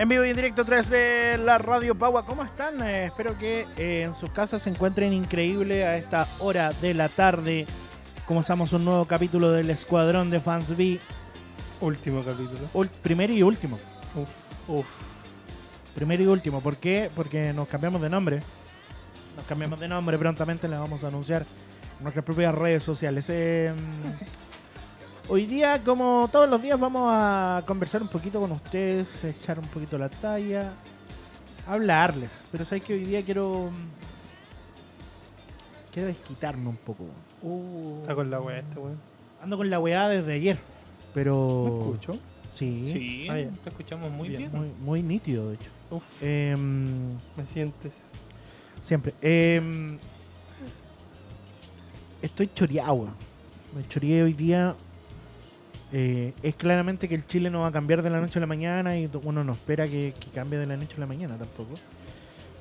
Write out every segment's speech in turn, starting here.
En vivo y en directo 3 de la Radio Pagua. ¿Cómo están? Eh, espero que eh, en sus casas se encuentren increíble a esta hora de la tarde. Comenzamos un nuevo capítulo del Escuadrón de Fans B. Último capítulo. Ul- primero y último. Uf, uf. Primero y último. ¿Por qué? Porque nos cambiamos de nombre. Nos cambiamos de nombre. Prontamente le vamos a anunciar en nuestras propias redes sociales. Eh, hoy día, como todos los días, vamos a conversar un poquito con ustedes, echar un poquito la talla, hablarles. Pero sabes que hoy día quiero. Quiero desquitarme un poco. Está con la wea este weón. Ando con la weá desde ayer. Pero. ¿Me escucho? Sí. Sí, Ah, te escuchamos muy bien. Muy, muy nítido, de hecho. Uf. Em, ¿Me sientes? Siempre. Eh, estoy choreado. weón. Me choreé hoy día. Eh, es claramente que el Chile no va a cambiar de la noche a la mañana y uno no espera que, cambie de la noche a la mañana tampoco.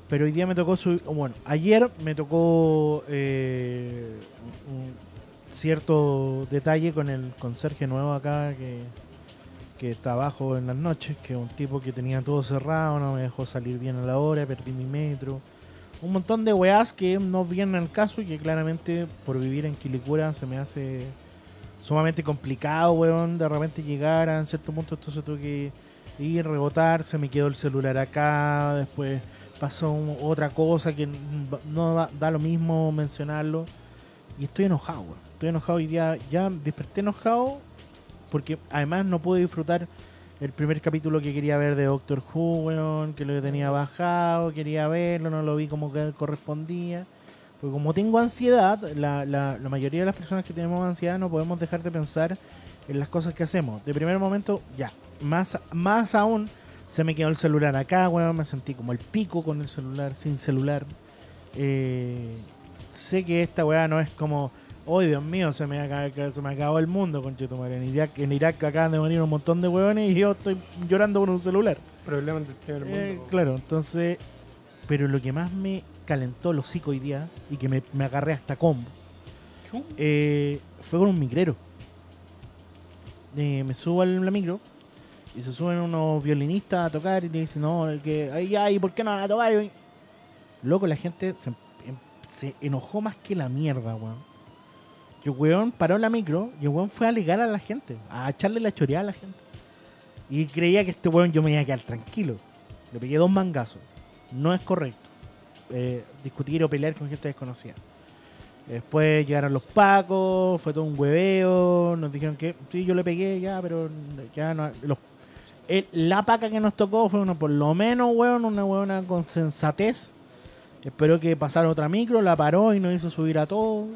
Pero hoy día me tocó subir. Bueno, ayer me tocó eh, un cierto detalle con el conserje nuevo acá que, que está abajo en las noches, que es un tipo que tenía todo cerrado, no me dejó salir bien a la hora, perdí mi metro un montón de weás que no vienen al caso y que claramente por vivir en Quilicura se me hace sumamente complicado, weón, de repente llegar a cierto punto, entonces tuve que ir, rebotar, se me quedó el celular acá, después pasó un- otra cosa que no da, da lo mismo mencionarlo y estoy enojado, weón. Estoy enojado hoy día, ya desperté enojado porque además no pude disfrutar el primer capítulo que quería ver de Doctor Who, weón, que lo tenía bajado, quería verlo, no lo vi como que correspondía. Porque como tengo ansiedad, la, la, la mayoría de las personas que tenemos ansiedad no podemos dejar de pensar en las cosas que hacemos. De primer momento, ya. Más, más aún, se me quedó el celular acá, weón, me sentí como el pico con el celular, sin celular. Eh, sé que esta weá no es como, oh Dios mío, se me, acaba- se me acabó el mundo, conchetumare. En Irak, en Irak acaban de morir un montón de weones y yo estoy llorando con un celular. Problemas del primer mundo. Eh, po. claro, entonces, pero lo que más me calentó el hocico hoy día y que me, me agarré hasta combo eh, fue con un micrero. Eh, me subo a la micro y se suben unos violinistas a tocar y le dicen, no, que ay, ay, ¿por qué no van a tocar? Loco, la gente se, em- se enojó más que la mierda, weón. Que weón paró la micro y el weón fue a alegar a la gente, a echarle la choreada a la gente. Y creía que este weón yo me iba a quedar tranquilo. Le pegué dos mangazos. No es correcto. Eh, discutir o pelear con gente desconocida. Después llegaron los pacos, fue todo un hueveo, nos dijeron que sí, yo le pegué ya, pero ya no. El- la paca que nos tocó fue uno, por lo menos, weón, una huevona con sensatez. Esperó que pasara otra micro, la paró y nos hizo subir a todos.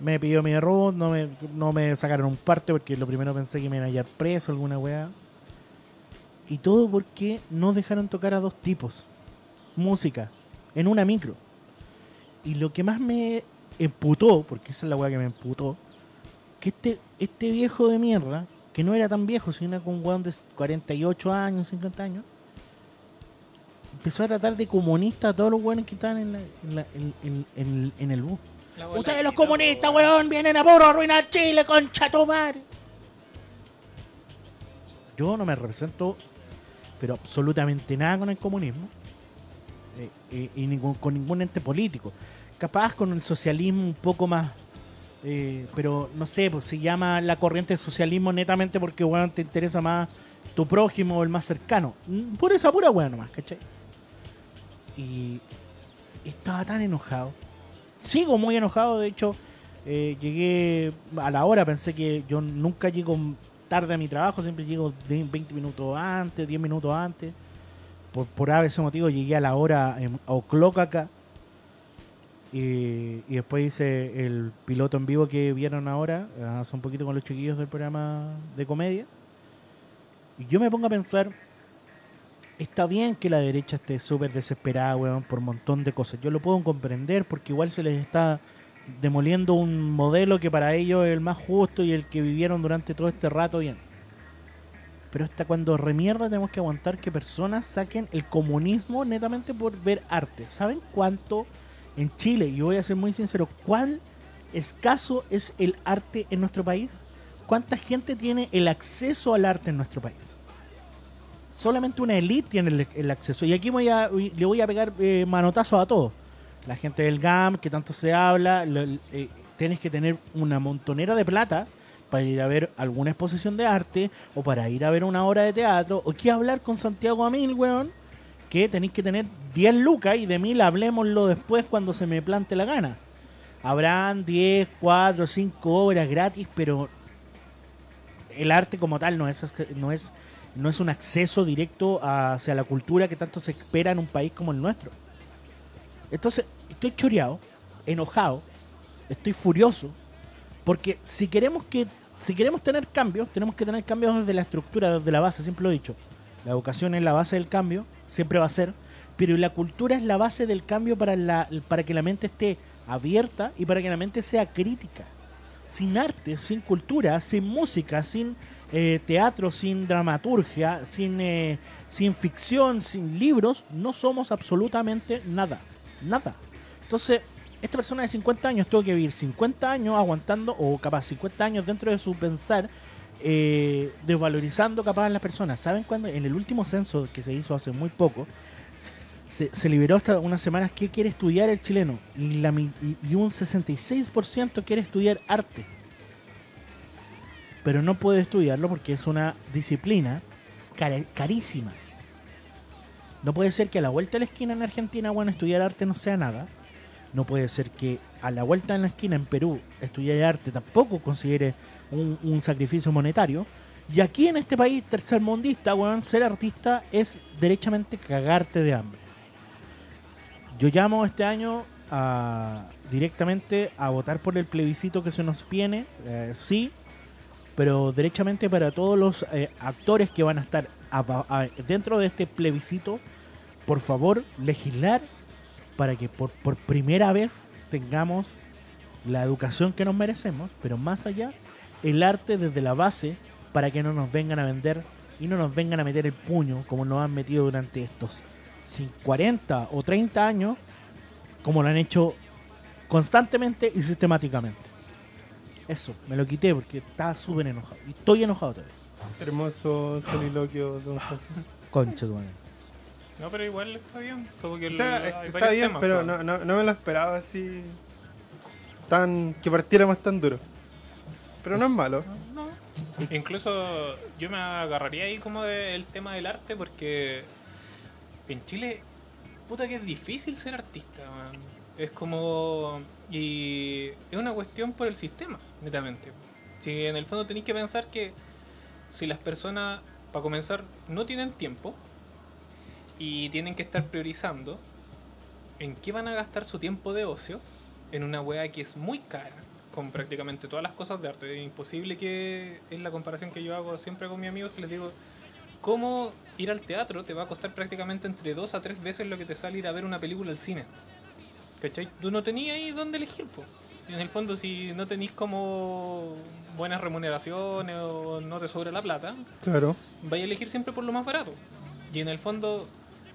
Me pidió mi error, no me, no me sacaron un parte porque lo primero pensé que me iban a hallar preso, alguna weá. Y todo porque no dejaron tocar a dos tipos. Música, en una micro. Y lo que más me emputó, porque esa es la weá que me emputó, que este, este viejo de mierda, que no era tan viejo, sino con un weón de 48 años, 50 años, empezó a tratar de comunista a todos los weones que estaban en, la- en, la- en- en- en- en el bus. Ustedes los comunistas, weón, vienen a puro arruinar Chile, concha tu madre. Yo no me represento, pero absolutamente nada con el comunismo. Y ningún, con ningún ente político. Capaz con el socialismo un poco más. eh, pero no sé, pues se llama la corriente de socialismo netamente porque, weón, te interesa más tu prójimo o el más cercano. Mm, Por esa pura weón nomás, ¿cachai? Y estaba tan enojado. Sigo muy enojado, de hecho, eh, llegué a la hora, pensé que yo nunca llego tarde a mi trabajo, siempre llego de 20 minutos antes, 10 minutos antes. Por, por a ese motivo llegué a la hora en o'clock acá. Y, y después hice el piloto en vivo que vieron ahora, hace un poquito con los chiquillos del programa de comedia. Y yo me pongo a pensar, está bien que la derecha esté súper desesperada, weón, por un montón de cosas. Yo lo puedo comprender porque igual se les está demoliendo un modelo que para ellos es el más justo y el que vivieron durante todo este rato bien. Pero hasta cuando remierda tenemos que aguantar que personas saquen el comunismo netamente por ver arte. ¿Saben cuánto en Chile, y voy a ser muy sincero, cuán escaso es el arte en nuestro país? ¿Cuánta gente tiene el acceso al arte en nuestro país? solamente una elite tiene el, acceso. Y aquí voy a, le voy a pegar eh, manotazos a todos. La gente del GAM, que tanto se habla, eh, tienes que tener una montonera de plata para ir a ver alguna exposición de arte o para ir a ver una obra de teatro o que hablar con Santiago Amil, weón, que tenéis que tener 10 lucas y de mil hablemoslo después cuando se me plante la gana. Habrán 10, 4, 5 obras gratis, pero el arte como tal no es, no es, no es un acceso directo hacia la cultura que tanto se espera en un país como el nuestro. Entonces, estoy choreado, enojado, estoy furioso, porque si queremos que si queremos tener cambios, tenemos que tener cambios desde la estructura, desde la base, siempre lo he dicho. La educación es la base del cambio, siempre va a ser, pero la cultura es la base del cambio para, la, para que la mente esté abierta y para que la mente sea crítica. Sin arte, sin cultura, sin música, sin eh, teatro, sin dramaturgia, sin, eh, sin ficción, sin libros, no somos absolutamente nada. Nada. Entonces, esta persona de 50 años tuvo que vivir 50 años aguantando, o capaz 50 años dentro de su pensar, eh, desvalorizando capaz a las personas. ¿Saben cuándo? En el último censo que se hizo hace muy poco, se, liberó hasta unas semanas qué quiere estudiar el chileno. Y, la, y, un 66% quiere estudiar arte. Pero no puede estudiarlo porque es una disciplina cara- carísima. No puede ser que a la vuelta de la esquina en Argentina, bueno, estudiar arte no sea nada. No puede ser que a la vuelta en la esquina en Perú estudiar arte tampoco considere un, sacrificio monetario. Y aquí en este país tercermundista, weón, ser artista es derechamente cagarte de hambre. Yo llamo este año directamente a votar por el plebiscito que se nos viene, eh, sí, pero derechamente para todos los eh, actores que van a estar dentro de este plebiscito, por favor, legislar para que por, por primera vez tengamos la educación que nos merecemos, pero más allá, el arte desde la base para que no nos vengan a vender y no nos vengan a meter el puño como nos han metido durante estos 40 o 30 años, como lo han hecho constantemente y sistemáticamente. Eso, me lo quité porque estaba súper enojado. Y estoy enojado todavía. Hermoso soliloquio, don José. Concha tu madre. No, pero igual está bien. Como que O sea, el- hay está bien, temas, pero no, no, no me lo esperaba así. Tan. que partiéramos tan duro. Pero no es malo. No. Incluso yo me agarraría ahí como del tema del arte porque en Chile, puta que es difícil ser artista, man. Es como... Y es una cuestión por el sistema, netamente. Si en el fondo tenéis que pensar que si las personas, para comenzar, no tienen tiempo y tienen que estar priorizando en qué van a gastar su tiempo de ocio en una wea que es muy cara, con prácticamente todas las cosas de arte. Es imposible que es la comparación que yo hago siempre con mis amigos, que les digo, ¿cómo ir al teatro te va a costar prácticamente entre dos a tres veces lo que te sale ir a ver una película al cine? ¿Cachai? Tú no tenías ahí dónde elegir, po. Y en el fondo, si no tenéis como buenas remuneraciones o no te sobra la plata, Claro. vaya a elegir siempre por lo más barato. Y en el fondo,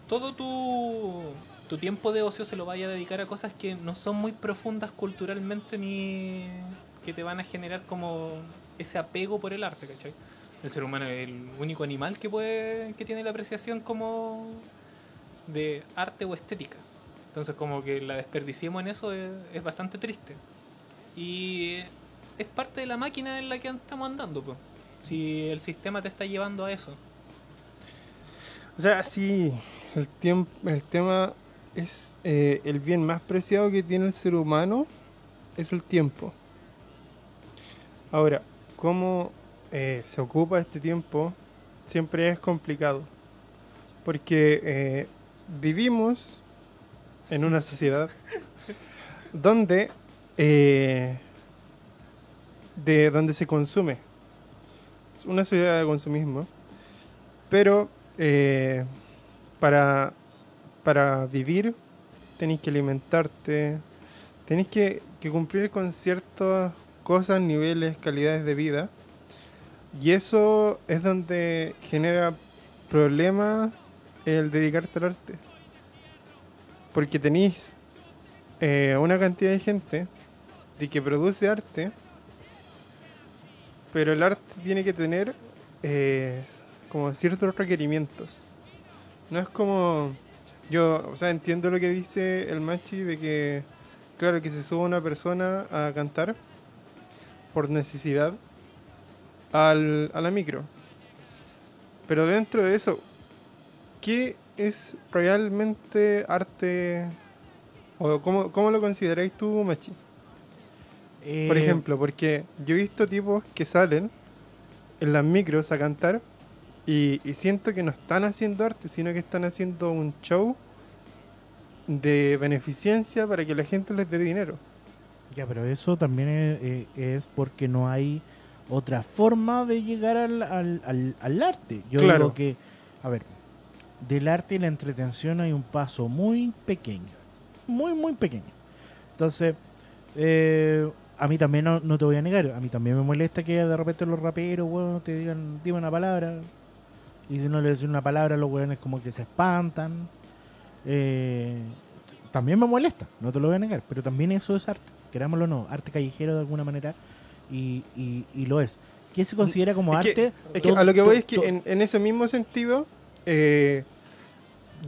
todo tu, tu tiempo de ocio se lo vaya a dedicar a cosas que no son muy profundas culturalmente ni que te van a generar como ese apego por el arte, ¿cachai? El ser humano es el único animal que puede que tiene la apreciación como de arte o estética. Entonces como que la desperdiciemos en eso es, es bastante triste. Y es parte de la máquina en la que estamos andando, pues. Si el sistema te está llevando a eso. O sea, sí, el, el tema es eh, el bien más preciado que tiene el ser humano es el tiempo. Ahora, cómo eh, se ocupa este tiempo siempre es complicado. Porque eh, vivimos en una sociedad donde de donde se consume. Es una sociedad de consumismo. Pero eh, para, para vivir tenéis que alimentarte, tenéis que, cumplir con ciertas cosas, niveles, calidades de vida. Y eso es donde genera problemas el dedicarte al arte. Porque tenéis eh, una cantidad de gente de que produce arte, pero el arte tiene que tener, eh, como ciertos requerimientos. No es como. Yo, o sea, entiendo lo que dice el Machi de que, claro, que se suba una persona a cantar por necesidad al, a la micro. Pero dentro de eso, ¿qué es realmente arte? ¿O cómo, cómo lo consideráis tú, Machi? Por Eh, ejemplo, porque yo he visto tipos que salen en las micros a cantar y, y siento que no están haciendo arte, sino que están haciendo un show de beneficencia para que la gente les dé dinero. Ya, pero eso también es, eh, es porque no hay otra forma de llegar al, al, al- al arte. Yo Claro. digo que, a ver, del arte y la entretención hay un paso muy pequeño. Muy, muy pequeño. Entonces, eh, a mí también no, no te voy a negar, a mí también me molesta que de repente los raperos, weón, te digan, dime una palabra. Y si no le decís una palabra, los weones como que se espantan. Eh, también me molesta, no te lo voy a negar, pero también eso es arte, querámoslo o no, arte callejero de alguna manera, y, y, y lo es. ¿Qué se considera como Es que- arte? Es que a lo que voy es que en, en ese mismo sentido, eh,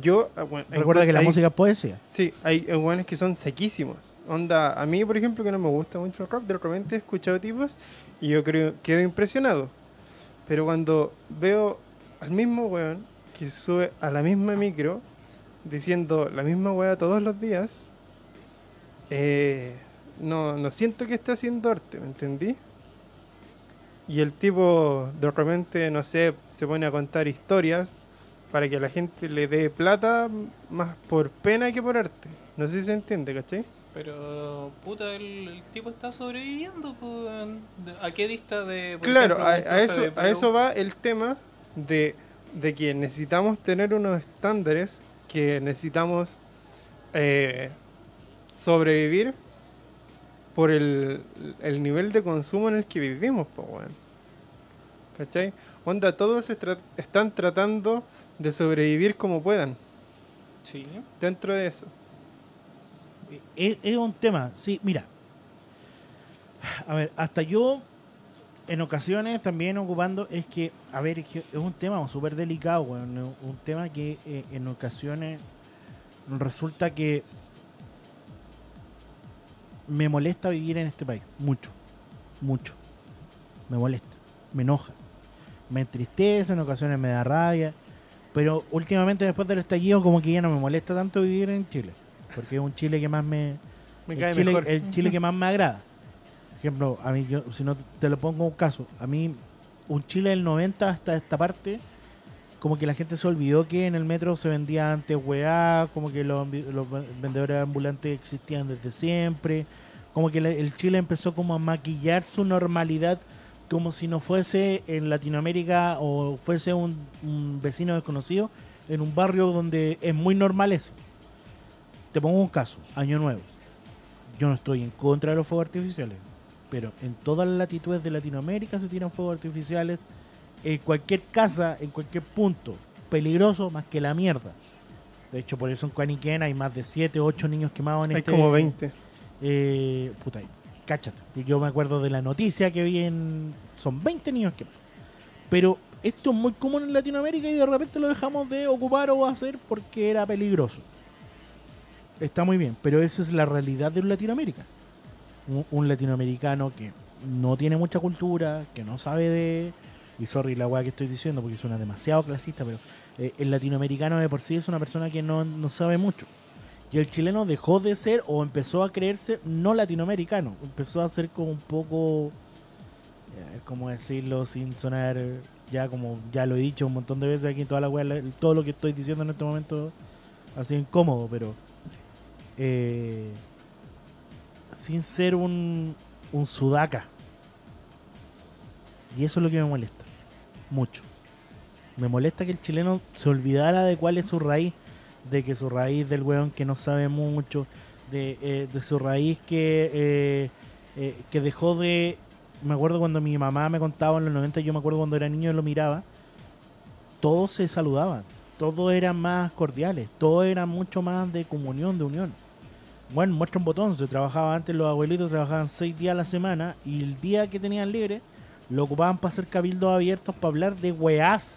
yo... ah, bueno, Recuerda que la hay- música es poesía. Sí, hay guanes que son sequísimos. Onda, a mí, por ejemplo, que no me gusta mucho el rap, de repente he escuchado tipos y yo creo quedo impresionado. Pero cuando veo al mismo weón que se sube a la misma micro diciendo la misma weá todos los días, eh, no, no siento que esté haciendo arte, ¿me entendí? Y el tipo de repente, no sé, se pone a contar historias para que la gente le dé plata más por pena que por arte. No sé si se entiende, ¿cachai? Pero, puta, el, el tipo está sobreviviendo. pues, ¿A qué dista de.? por Claro, ejemplo, a, eso, de a eso va el tema de, de que necesitamos tener unos estándares, que necesitamos eh, sobrevivir por el, el nivel de consumo en el que vivimos, pues, weón. ¿Cachai? Onda, todos tra- están tratando de sobrevivir como puedan Sí. dentro de eso. Es, es un tema, sí, mira. A ver, hasta yo, en ocasiones también ocupando, es que, a ver, es, que es un tema súper delicado, un tema que eh, en ocasiones resulta que me molesta vivir en este país, mucho, mucho. Me molesta, me enoja, me entristece, en ocasiones me da rabia, pero últimamente después del estallido como que ya no me molesta tanto vivir en Chile, porque es un Chile que más me, Me el cae Chile, mejor. el Chile que más me agrada. Ejemplo, a mí, yo, si no te lo pongo un caso, a mí, un Chile del 90 hasta esta parte, como que la gente se olvidó que en el metro se vendía antes weá, como que los, los vendedores ambulantes existían desde siempre, como que el Chile empezó como a maquillar su normalidad como si no fuese en Latinoamérica o fuese un vecino desconocido en un barrio donde es muy normal eso. Te pongo un caso, Año Nuevo. Yo no estoy en contra de los fuegos artificiales, pero en todas las latitudes de Latinoamérica se tiran fuegos artificiales en cualquier casa, en cualquier punto. Peligroso más que la mierda. De hecho, por eso en Cuaniquén hay más de 7 o 8 niños quemados en Hay este... como 20. Eh, puta, cáchate. Yo me acuerdo de la noticia que vi en... Son 20 niños quemados. Pero esto es muy común en Latinoamérica y de repente lo dejamos de ocupar o hacer porque era peligroso. Está muy bien, pero eso es la realidad de Latinoamérica. Un, latinoamericano que no tiene mucha cultura, que no sabe de... Y sorry la weá que estoy diciendo porque suena demasiado clasista, pero eh, el latinoamericano de por sí es una persona que no, no sabe mucho. Y el chileno dejó de ser o empezó a creerse no latinoamericano. Empezó a ser como un poco, eh, ¿cómo decirlo sin sonar ya como ya lo he dicho un montón de veces aquí en toda la web, todo lo que estoy diciendo en este momento ha sido incómodo, pero eh, sin ser un, sudaca. Y eso es lo que me molesta, mucho. Me molesta que el chileno se olvidara de cuál es su raíz de que su raíz del weón que no sabe mucho, de, eh, su raíz que, eh, eh, que dejó de... Me acuerdo cuando mi mamá me contaba en los 90, yo me acuerdo cuando era niño y lo miraba, todos se saludaban, todos eran más cordiales, todos eran mucho más de comunión, de unión. Bueno, muestra un botón, se trabajaba antes, los abuelitos trabajaban seis días a la semana y el día que tenían libre lo ocupaban para hacer cabildos abiertos para hablar de weás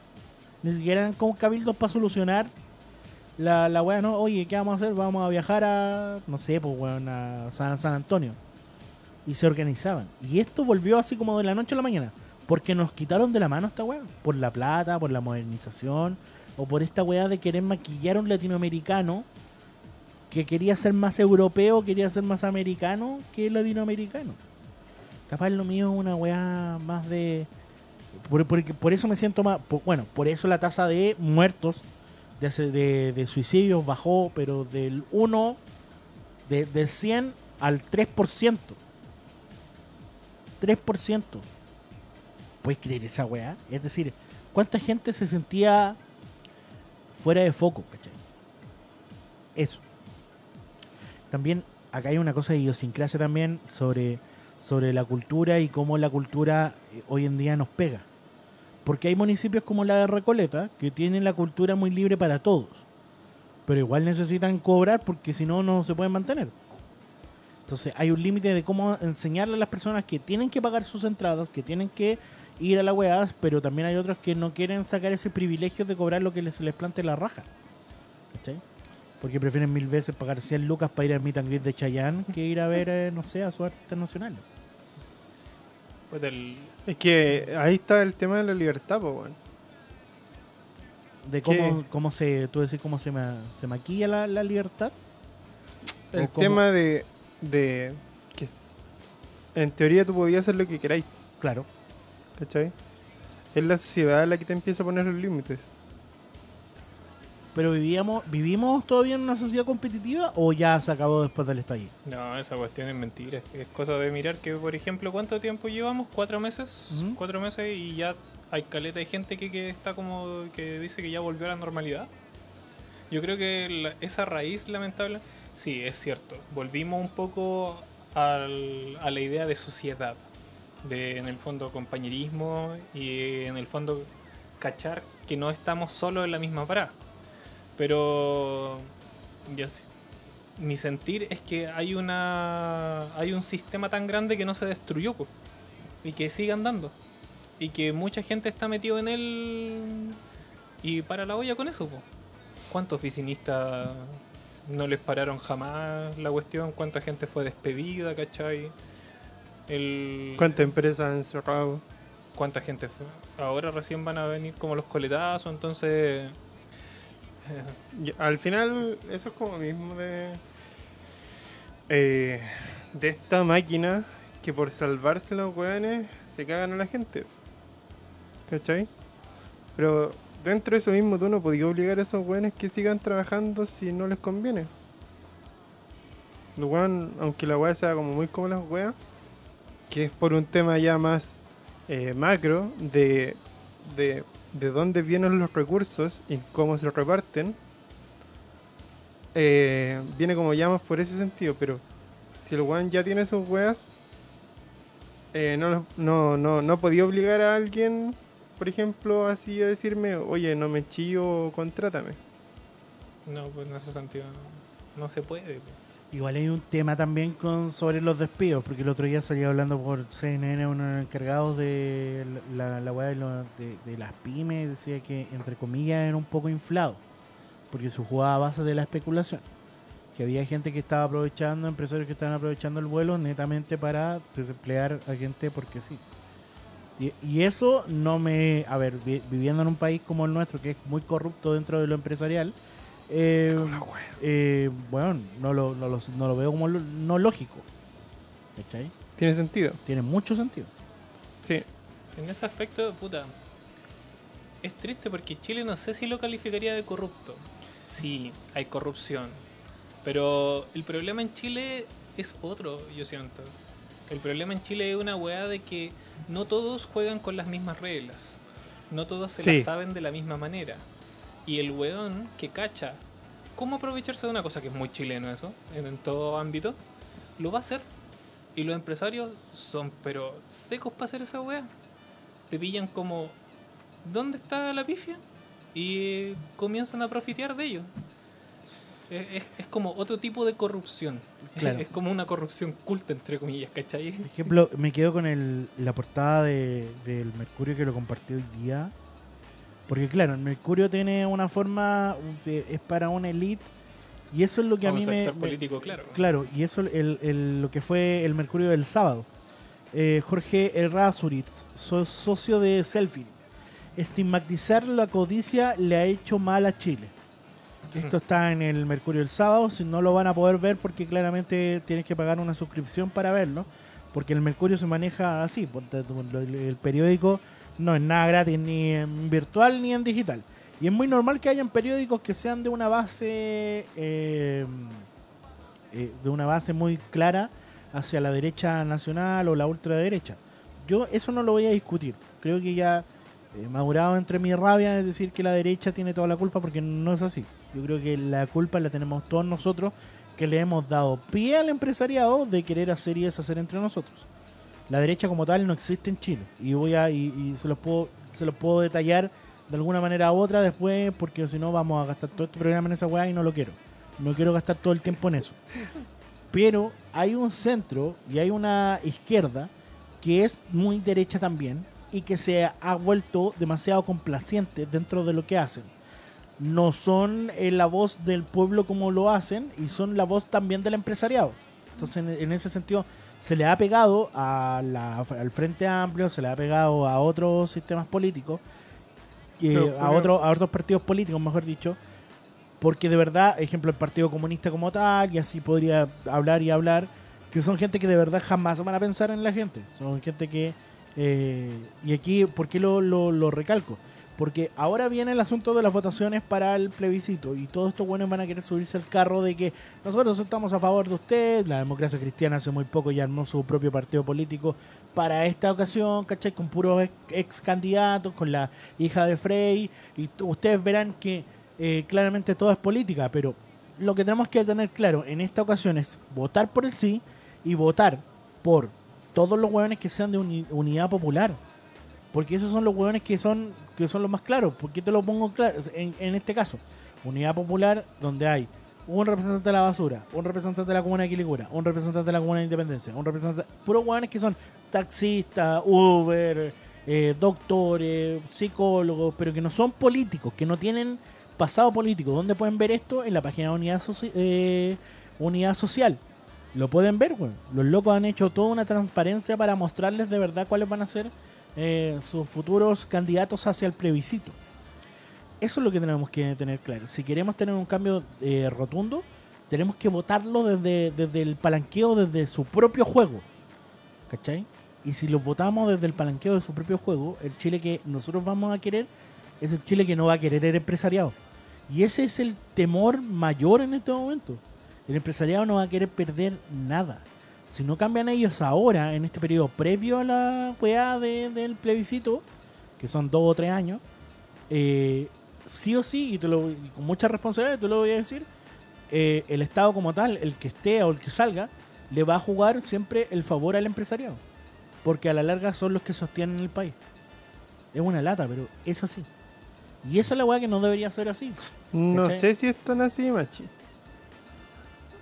Ni siquiera eran como cabildos para solucionar la, la weá, ¿no? Oye, ¿qué vamos a hacer? Vamos a viajar a, no sé, pues weón, a San, San Antonio. Y se organizaban. Y esto volvió así como de la noche a la mañana. Porque nos quitaron de la mano esta weá. Por la plata, por la modernización. O por esta weá de querer maquillar a un latinoamericano que quería ser más europeo, quería ser más americano que latinoamericano. Capaz lo mío es una weá más de... Por, por- eso me siento más... bueno, por eso la tasa de muertos, de, de, de suicidios bajó, pero del 1, de, del 100 al 3%. 3%. ¿Puedes creer esa weá? Es decir, ¿cuánta gente se sentía fuera de foco? ¿cachai? Eso. También acá hay una cosa de idiosincrasia también sobre, sobre la cultura y cómo la cultura eh, hoy en día nos pega. Porque hay municipios como la de Recoleta que tienen la cultura muy libre para todos. Pero igual necesitan cobrar porque si no, no se pueden mantener. Entonces hay un límite de cómo enseñarle a las personas que tienen que pagar sus entradas, que tienen que ir a la weá, pero también hay otros que no quieren sacar ese privilegio de cobrar lo que se les plante la raja. Porque prefieren mil veces pagar 100 lucas para ir al meet and greet de Chayanne que ir a ver, eh, no sé, a su artista nacional. Pues del, Es que ahí está el tema de la libertad, pues, weón. De cómo, cómo se, tú decís cómo se, ma- se maquilla la, la libertad. El tema de, de que en teoría tú podías hacer lo que queráis, Claro. ¿cachai? Es la sociedad la que te empieza a poner los límites. Pero vivíamos, ¿vivimos todavía en una sociedad competitiva o ya se acabó después del estallido? No, esa cuestión es mentira. Es cosa de mirar que, por ejemplo, ¿cuánto tiempo llevamos? ¿Cuatro meses? Cuatro meses y ya hay caleta de gente que, que está como... que dice que ya volvió a la normalidad. Yo creo que la- esa raíz lamentable... Sí, es cierto. Volvimos un poco al- a la idea de sociedad. De, en el fondo, compañerismo y en el fondo, cachar que no estamos solo en la misma parada. Pero... Yo, mi sentir es que hay una hay un sistema tan grande que no se destruyó po, y que sigue andando y que mucha gente está metido en él y para la olla con eso po. ¿cuántos oficinistas no les pararon jamás la cuestión? ¿cuánta gente fue despedida? ¿cachai? El, ¿Cuántas empresas han cerrado? ¿Cuánta gente fue? Ahora recién van a venir como los coletazos, entonces... al final, eso es como mismo de. eh, de esta máquina que por salvarse los weones se cagan a la gente. ¿Cachai? Pero dentro de eso mismo tú no podías obligar a esos weones que sigan trabajando si no les conviene. Los aunque la weá sea como muy como las weas, que es por un tema ya más eh, macro de, de, de dónde vienen los recursos y cómo se reparten, eh, viene como llamas por ese sentido, pero si el weón ya tiene sus weas, eh, no, no, no, no podía obligar a alguien, por ejemplo, así a decirme, oye, no me chillo, contrátame. no, pues en ese sentido no, no se puede. po. Igual hay un tema también con sobre los despidos, porque el otro día salía hablando por CNN unos encargados de la, la, de, de- de las pymes, decía que entre comillas era un poco inflado, porque se jugaba a base de la especulación. Que había gente que estaba aprovechando, empresarios que estaban aprovechando el vuelo netamente para desemplear a gente porque sí. Y, eso no me. A ver, vi- viviendo en un país como el nuestro, que es muy corrupto dentro de lo empresarial, eh, eh, bueno, no lo, no, lo, no lo veo como lo- no lógico. ¿Cachai? Tiene sentido. Tiene mucho sentido. Sí. En ese aspecto, puta, es triste porque Chile no sé si lo calificaría de corrupto. Sí, hay corrupción. Pero el problema en Chile es otro, yo siento. El problema en Chile es una weá de que no todos juegan con las mismas reglas. No todos se Sí. las saben de la misma manera. Y el weón que cacha cómo aprovecharse de una cosa que es muy chileno eso, en, en todo ámbito, lo va a hacer. Y los empresarios son pero secos para hacer esa weá. Te pillan como, ¿dónde está la pifia? Y comienzan a profitear de ello. Es, es- como otro tipo de corrupción. Claro. Es como una corrupción culta, entre comillas, ¿cachai? Por ejemplo, me quedo con el, la portada de, del Mercurio que lo compartió hoy día. Porque claro, el Mercurio tiene una forma, es para una elite, y eso es lo que a mí me... político, claro. Claro, y eso el, el- lo que fue el Mercurio del sábado. Eh, Jorge Errázuriz, so- socio de Selfie. Estigmatizar la codicia le ha hecho mal a Chile. Esto está en el Mercurio del sábado. Si no lo van a poder ver, porque claramente tienes que pagar una suscripción para verlo. Porque el Mercurio se maneja así. el periódico no es nada gratis, ni en virtual ni en digital. Y es muy normal que hayan periódicos que sean de una base. eh, eh, de una base muy clara hacia la derecha nacional o la ultraderecha. Yo eso no lo voy a discutir. Creo que ya he madurado entre mi rabia es decir que la derecha tiene toda la culpa porque no es así. Yo creo que la culpa la tenemos todos nosotros que le hemos dado pie al empresariado de querer hacer y deshacer entre nosotros. La derecha como tal no existe en Chile y voy a y, se los puedo se los puedo detallar de alguna manera u otra después porque si no vamos a gastar todo este programa en esa weá y no lo quiero. No quiero gastar todo el tiempo en eso. Pero hay un centro y hay una izquierda que es muy derecha también y que se ha vuelto demasiado complaciente dentro de lo que hacen. No son eh, la voz del pueblo como lo hacen y son la voz también del empresariado. Entonces, en, en ese sentido, se le ha pegado a la- al Frente Amplio, se le ha pegado a otros sistemas políticos, que- Pero, a, otros a otros partidos políticos, mejor dicho, porque de verdad, ejemplo, el Partido Comunista como tal, y así podría hablar y hablar, que son gente que de verdad jamás van a pensar en la gente. Son gente que... eh, y aquí, ¿por qué lo, lo- lo recalco? Porque ahora viene el asunto de las votaciones para el plebiscito y todos estos buenos van a querer subirse al carro de que nosotros estamos a favor de usted, la democracia cristiana hace muy poco ya armó su propio partido político para esta ocasión, ¿cachai? Con puros ex, candidatos, con la hija de Frey, y ustedes verán que eh, claramente todo es política, pero lo que tenemos que tener claro en esta ocasión es votar por el sí y votar por todos los hueones que sean de uni- unidad popular. Porque esos son los hueones que son, que son los más claros. ¿Por qué te lo pongo claro? En, este caso, unidad popular donde hay un representante de la basura, un representante de la comuna de Quilicura, un representante de la comuna de Independencia, un representante... Puros hueones que son taxistas, Uber, eh, doctores, psicólogos, pero que no son políticos, que no tienen pasado político. ¿Dónde pueden ver esto? En la página de Unidad, eh, Unidad Social. Lo pueden ver, güey. Los locos han hecho toda una transparencia para mostrarles de verdad cuáles van a ser eh, sus futuros candidatos hacia el plebiscito. Eso es lo que tenemos que tener claro. Si queremos tener un cambio eh, rotundo, tenemos que votarlo desde, desde el palanqueo, desde su propio juego. ¿Cachai? Y si los votamos desde el palanqueo de su propio juego, el Chile que nosotros vamos a querer es el Chile que no va a querer el empresariado. Y ese es el temor mayor en este momento. El empresariado no va a querer perder nada. Si no cambian ellos ahora, en este periodo previo a la weá de- del plebiscito, que son dos o tres años, eh, sí o sí, y, te lo, y con mucha responsabilidad te lo voy a decir, eh, el Estado como tal, el que esté o el que salga, le va a jugar siempre el favor al empresariado. Porque a la larga son los que sostienen el país. Es una lata, pero es así. Y esa es la weá que no debería ser así. No ¿Cachai? sé si es tan así, machi.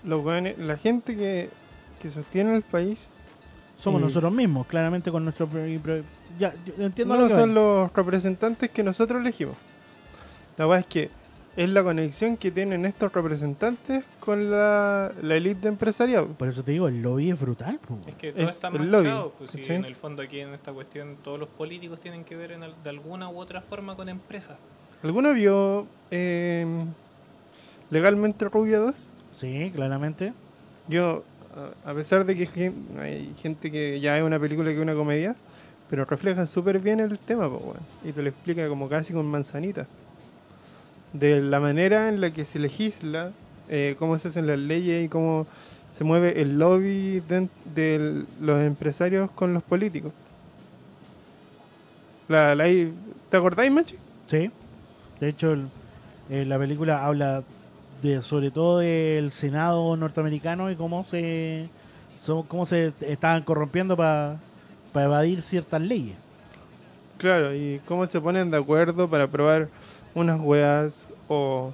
Los la gente que, que sostiene el país Somos Es- nosotros mismos, claramente con nuestro... Ya, yo entiendo lo no que son los representantes que nosotros elegimos. La verdad es que es la conexión que tienen estos representantes con la, la élite de empresariado. Por eso te digo, el lobby es brutal. po. Es que todo Es está el manchado, lobby, pues en el fondo aquí en esta cuestión todos los políticos tienen que ver en de alguna u otra forma con empresas. ¿Alguno vio eh, legalmente Rubia 2? Sí, claramente. Yo, a pesar de que hay gente que ya es una película que es una comedia, pero refleja súper bien el tema, po, weón. y te lo explica como casi con manzanita. De la manera en la que se legisla, eh, cómo se hacen las leyes y cómo se mueve el lobby de los empresarios con los políticos. La, la- ¿Te acordáis, Machi? Sí. De hecho, eh, la película habla de sobre todo del Senado norteamericano y cómo se cómo se estaban corrompiendo para evadir ciertas leyes. Claro, y cómo se ponen de acuerdo para aprobar unas weas o,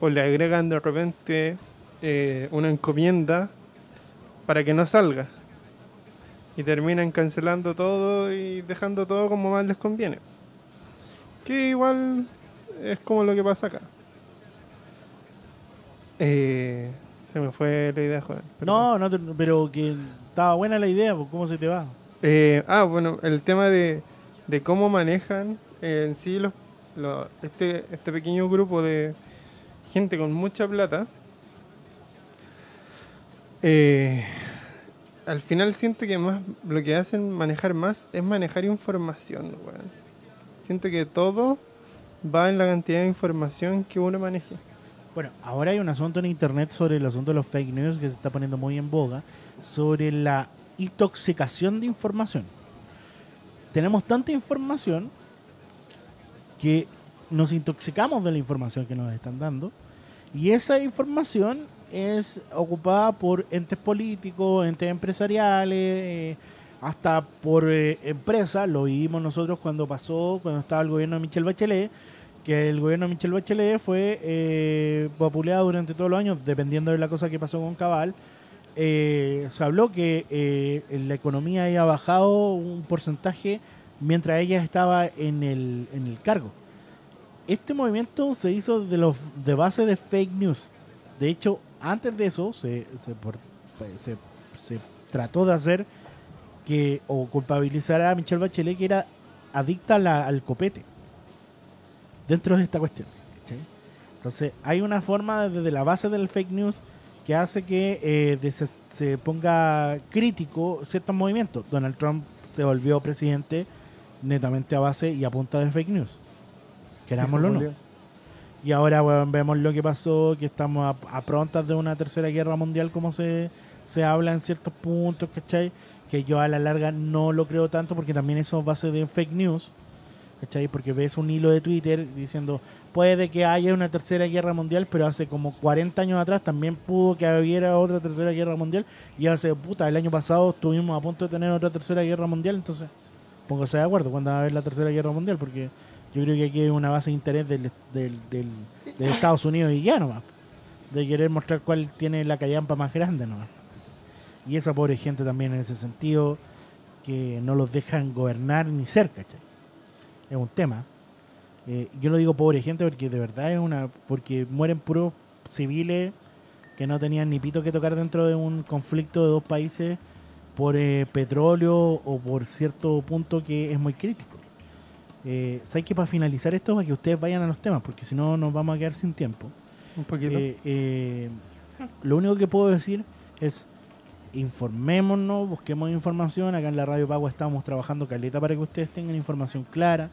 o le agregan de repente eh, una encomienda para que no salga. Y terminan cancelando todo y dejando todo como más les conviene. Que igual es como lo que pasa acá. Eh, se me fue la idea, joven. No, no, te- pero que estaba buena la idea, pues, ¿cómo se te va? Eh, ah, bueno, el tema de, de cómo manejan eh, en sí los, los- este, este pequeño grupo de gente con mucha plata. Eh, al final siento que más lo que hacen manejar más es manejar información, weón. Siento que todo va en la cantidad de información que uno maneje. Bueno, ahora hay un asunto en internet sobre el asunto de los fake news que se está poniendo muy en boga, sobre la intoxicación de información. Tenemos tanta información que nos intoxicamos de la información que nos están dando y esa información es ocupada por entes políticos, entes empresariales, eh, hasta por eh, empresas. Lo vimos nosotros cuando pasó, cuando estaba el gobierno de Michelle Bachelet, que el gobierno de Michelle Bachelet fue eh, vapuleado durante todos los años, dependiendo de la cosa que pasó con Cabal. eh, se habló que eh, la economía había bajado un porcentaje mientras ella estaba en el, en el cargo. Este movimiento se hizo de, los, de base de fake news. De hecho, antes de eso se, se, por- pues, se- trató de hacer que o culpabilizar a Michelle Bachelet que era adicta la- al copete dentro de esta cuestión. ¿cachai? Entonces, hay una forma desde la base del fake news que hace que eh, de- se, se ponga crítico ciertos movimientos. Donald Trump se volvió presidente netamente a base y a punta de fake news. Querámoslo o no. Y ahora vemos lo que pasó, que estamos a, a prontas de una tercera guerra mundial, como se, se habla en ciertos puntos, ¿cachai? Que yo a la larga no lo creo tanto porque también eso es base de fake news, ¿cachai? Porque ves un hilo de Twitter diciendo, puede que haya una tercera guerra mundial, pero hace como 40 años atrás también pudo que hubiera otra tercera guerra mundial, y hace, puta, el año pasado estuvimos a punto de tener otra tercera guerra mundial, entonces, póngase de acuerdo cuando va a haber la tercera guerra mundial, porque yo creo que aquí hay una base de interés del, del, del- de Estados Unidos y ya nomás. De querer mostrar cuál tiene la callampa más grande nomás. Y esa pobre gente también en ese sentido, que no los dejan gobernar ni ser, ¿cachai? Es un tema. Eh, yo lo digo pobre gente porque de verdad es una... Porque mueren puros civiles que no tenían ni pito que tocar dentro de un conflicto de dos países por eh, petróleo o por cierto punto que es muy crítico. Eh, ¿Sabes que para finalizar esto, para que ustedes vayan a los temas, porque si no nos vamos a quedar sin tiempo? Un poquito. Eh, lo único que puedo decir es informémonos, busquemos información. Acá en la Radio Pago estamos trabajando caleta para que ustedes tengan información clara.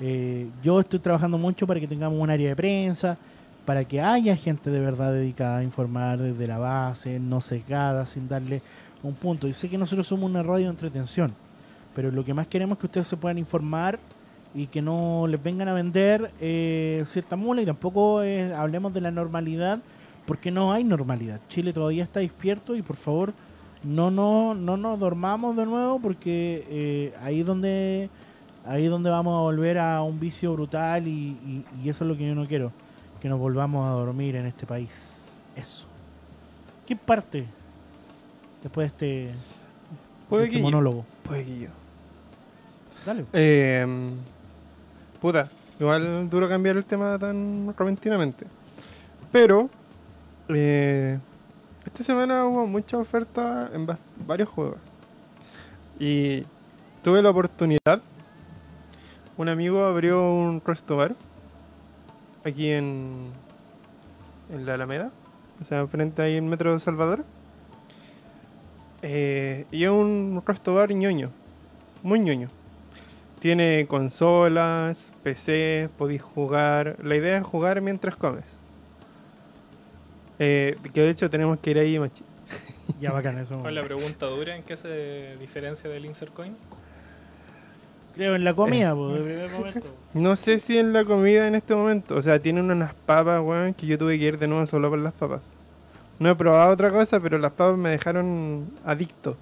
Eh, yo estoy trabajando mucho para que tengamos un área de prensa, para que haya gente de verdad dedicada a informar desde la base, no secada, sin darle un punto. Y sé que nosotros somos una radio de entretención, pero lo que más queremos es que ustedes se puedan informar y que no les vengan a vender eh, cierta mula y tampoco eh, hablemos de la normalidad porque no hay normalidad. Chile todavía está despierto y por favor no no no nos dormamos de nuevo porque eh, ahí es donde ahí es donde vamos a volver a un vicio brutal y, y- y eso es lo que yo no quiero que nos volvamos a dormir en este país eso ¿qué parte después de este, de este que yo. monólogo Puede que yo. dale Eh, puta, igual duro cambiar el tema tan repentinamente. Pero, eh, esta semana hubo mucha oferta en va- varios juegos. Y tuve la oportunidad. Un amigo abrió un resto bar aquí en, en la Alameda, o sea, frente ahí en Metro de Salvador. Eh, y es un resto bar ñoño, muy ñoño. Tiene consolas, PC, podéis jugar. La idea es jugar mientras comes. Eh, que de hecho tenemos que ir ahí, machi. ya bacán eso ¿Cuál la pregunta dura? ¿En qué se diferencia del insert coin? creo en la comida po, de primer momento No sé si en la comida en este momento. O sea, tienen unas papas, weón, que yo tuve que ir de nuevo solo por las papas. No he probado otra cosa, pero las papas me dejaron adicto.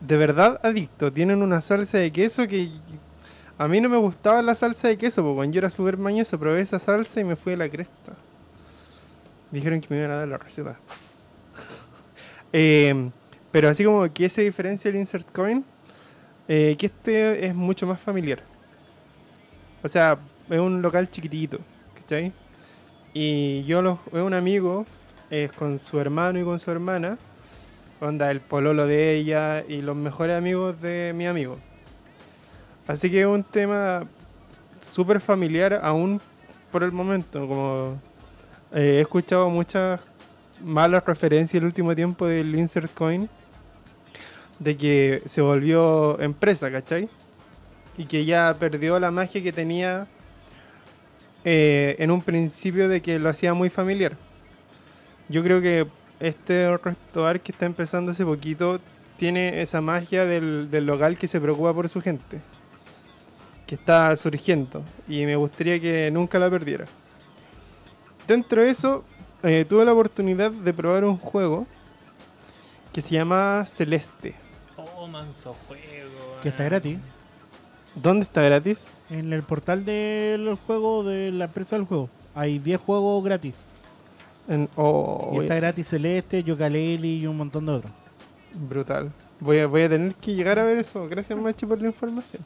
De verdad adicto. Tienen una salsa de queso que... A mí no me gustaba la salsa de queso, porque cuando yo era súper mañoso probé esa salsa y me fui a la cresta. Dijeron que me iban a dar la receta. Eh, pero así como que se diferencia el insert coin, eh, que este es mucho más familiar. O sea, es un local chiquitito, ¿cachai? Y yo los, un amigo es con su hermano y con su hermana, onda el pololo de ella y los mejores amigos de mi amigo. Así que es un tema súper familiar aún por el momento, como eh, he escuchado muchas malas referencias el último tiempo del Insert Coin, de que se volvió empresa, ¿cachai? Y que ya perdió la magia que tenía eh, en un principio de que lo hacía muy familiar. Yo creo que este restaurante que está empezando hace poquito tiene esa magia del, del local que se preocupa por su gente, que está surgiendo, y me gustaría que nunca la perdiera. Dentro de eso, eh, tuve la oportunidad de probar un juego que se llama Celeste. Oh, manso juego. Que está weón. gratis. ¿Dónde está gratis? En el portal del juego de la empresa del juego. Hay 10 juegos gratis. En, oh, Y está gratis Celeste, Yooka-Laylee y un montón de otros. brutal. Voy a, voy a tener que llegar a ver eso. Gracias, Machi, por la información.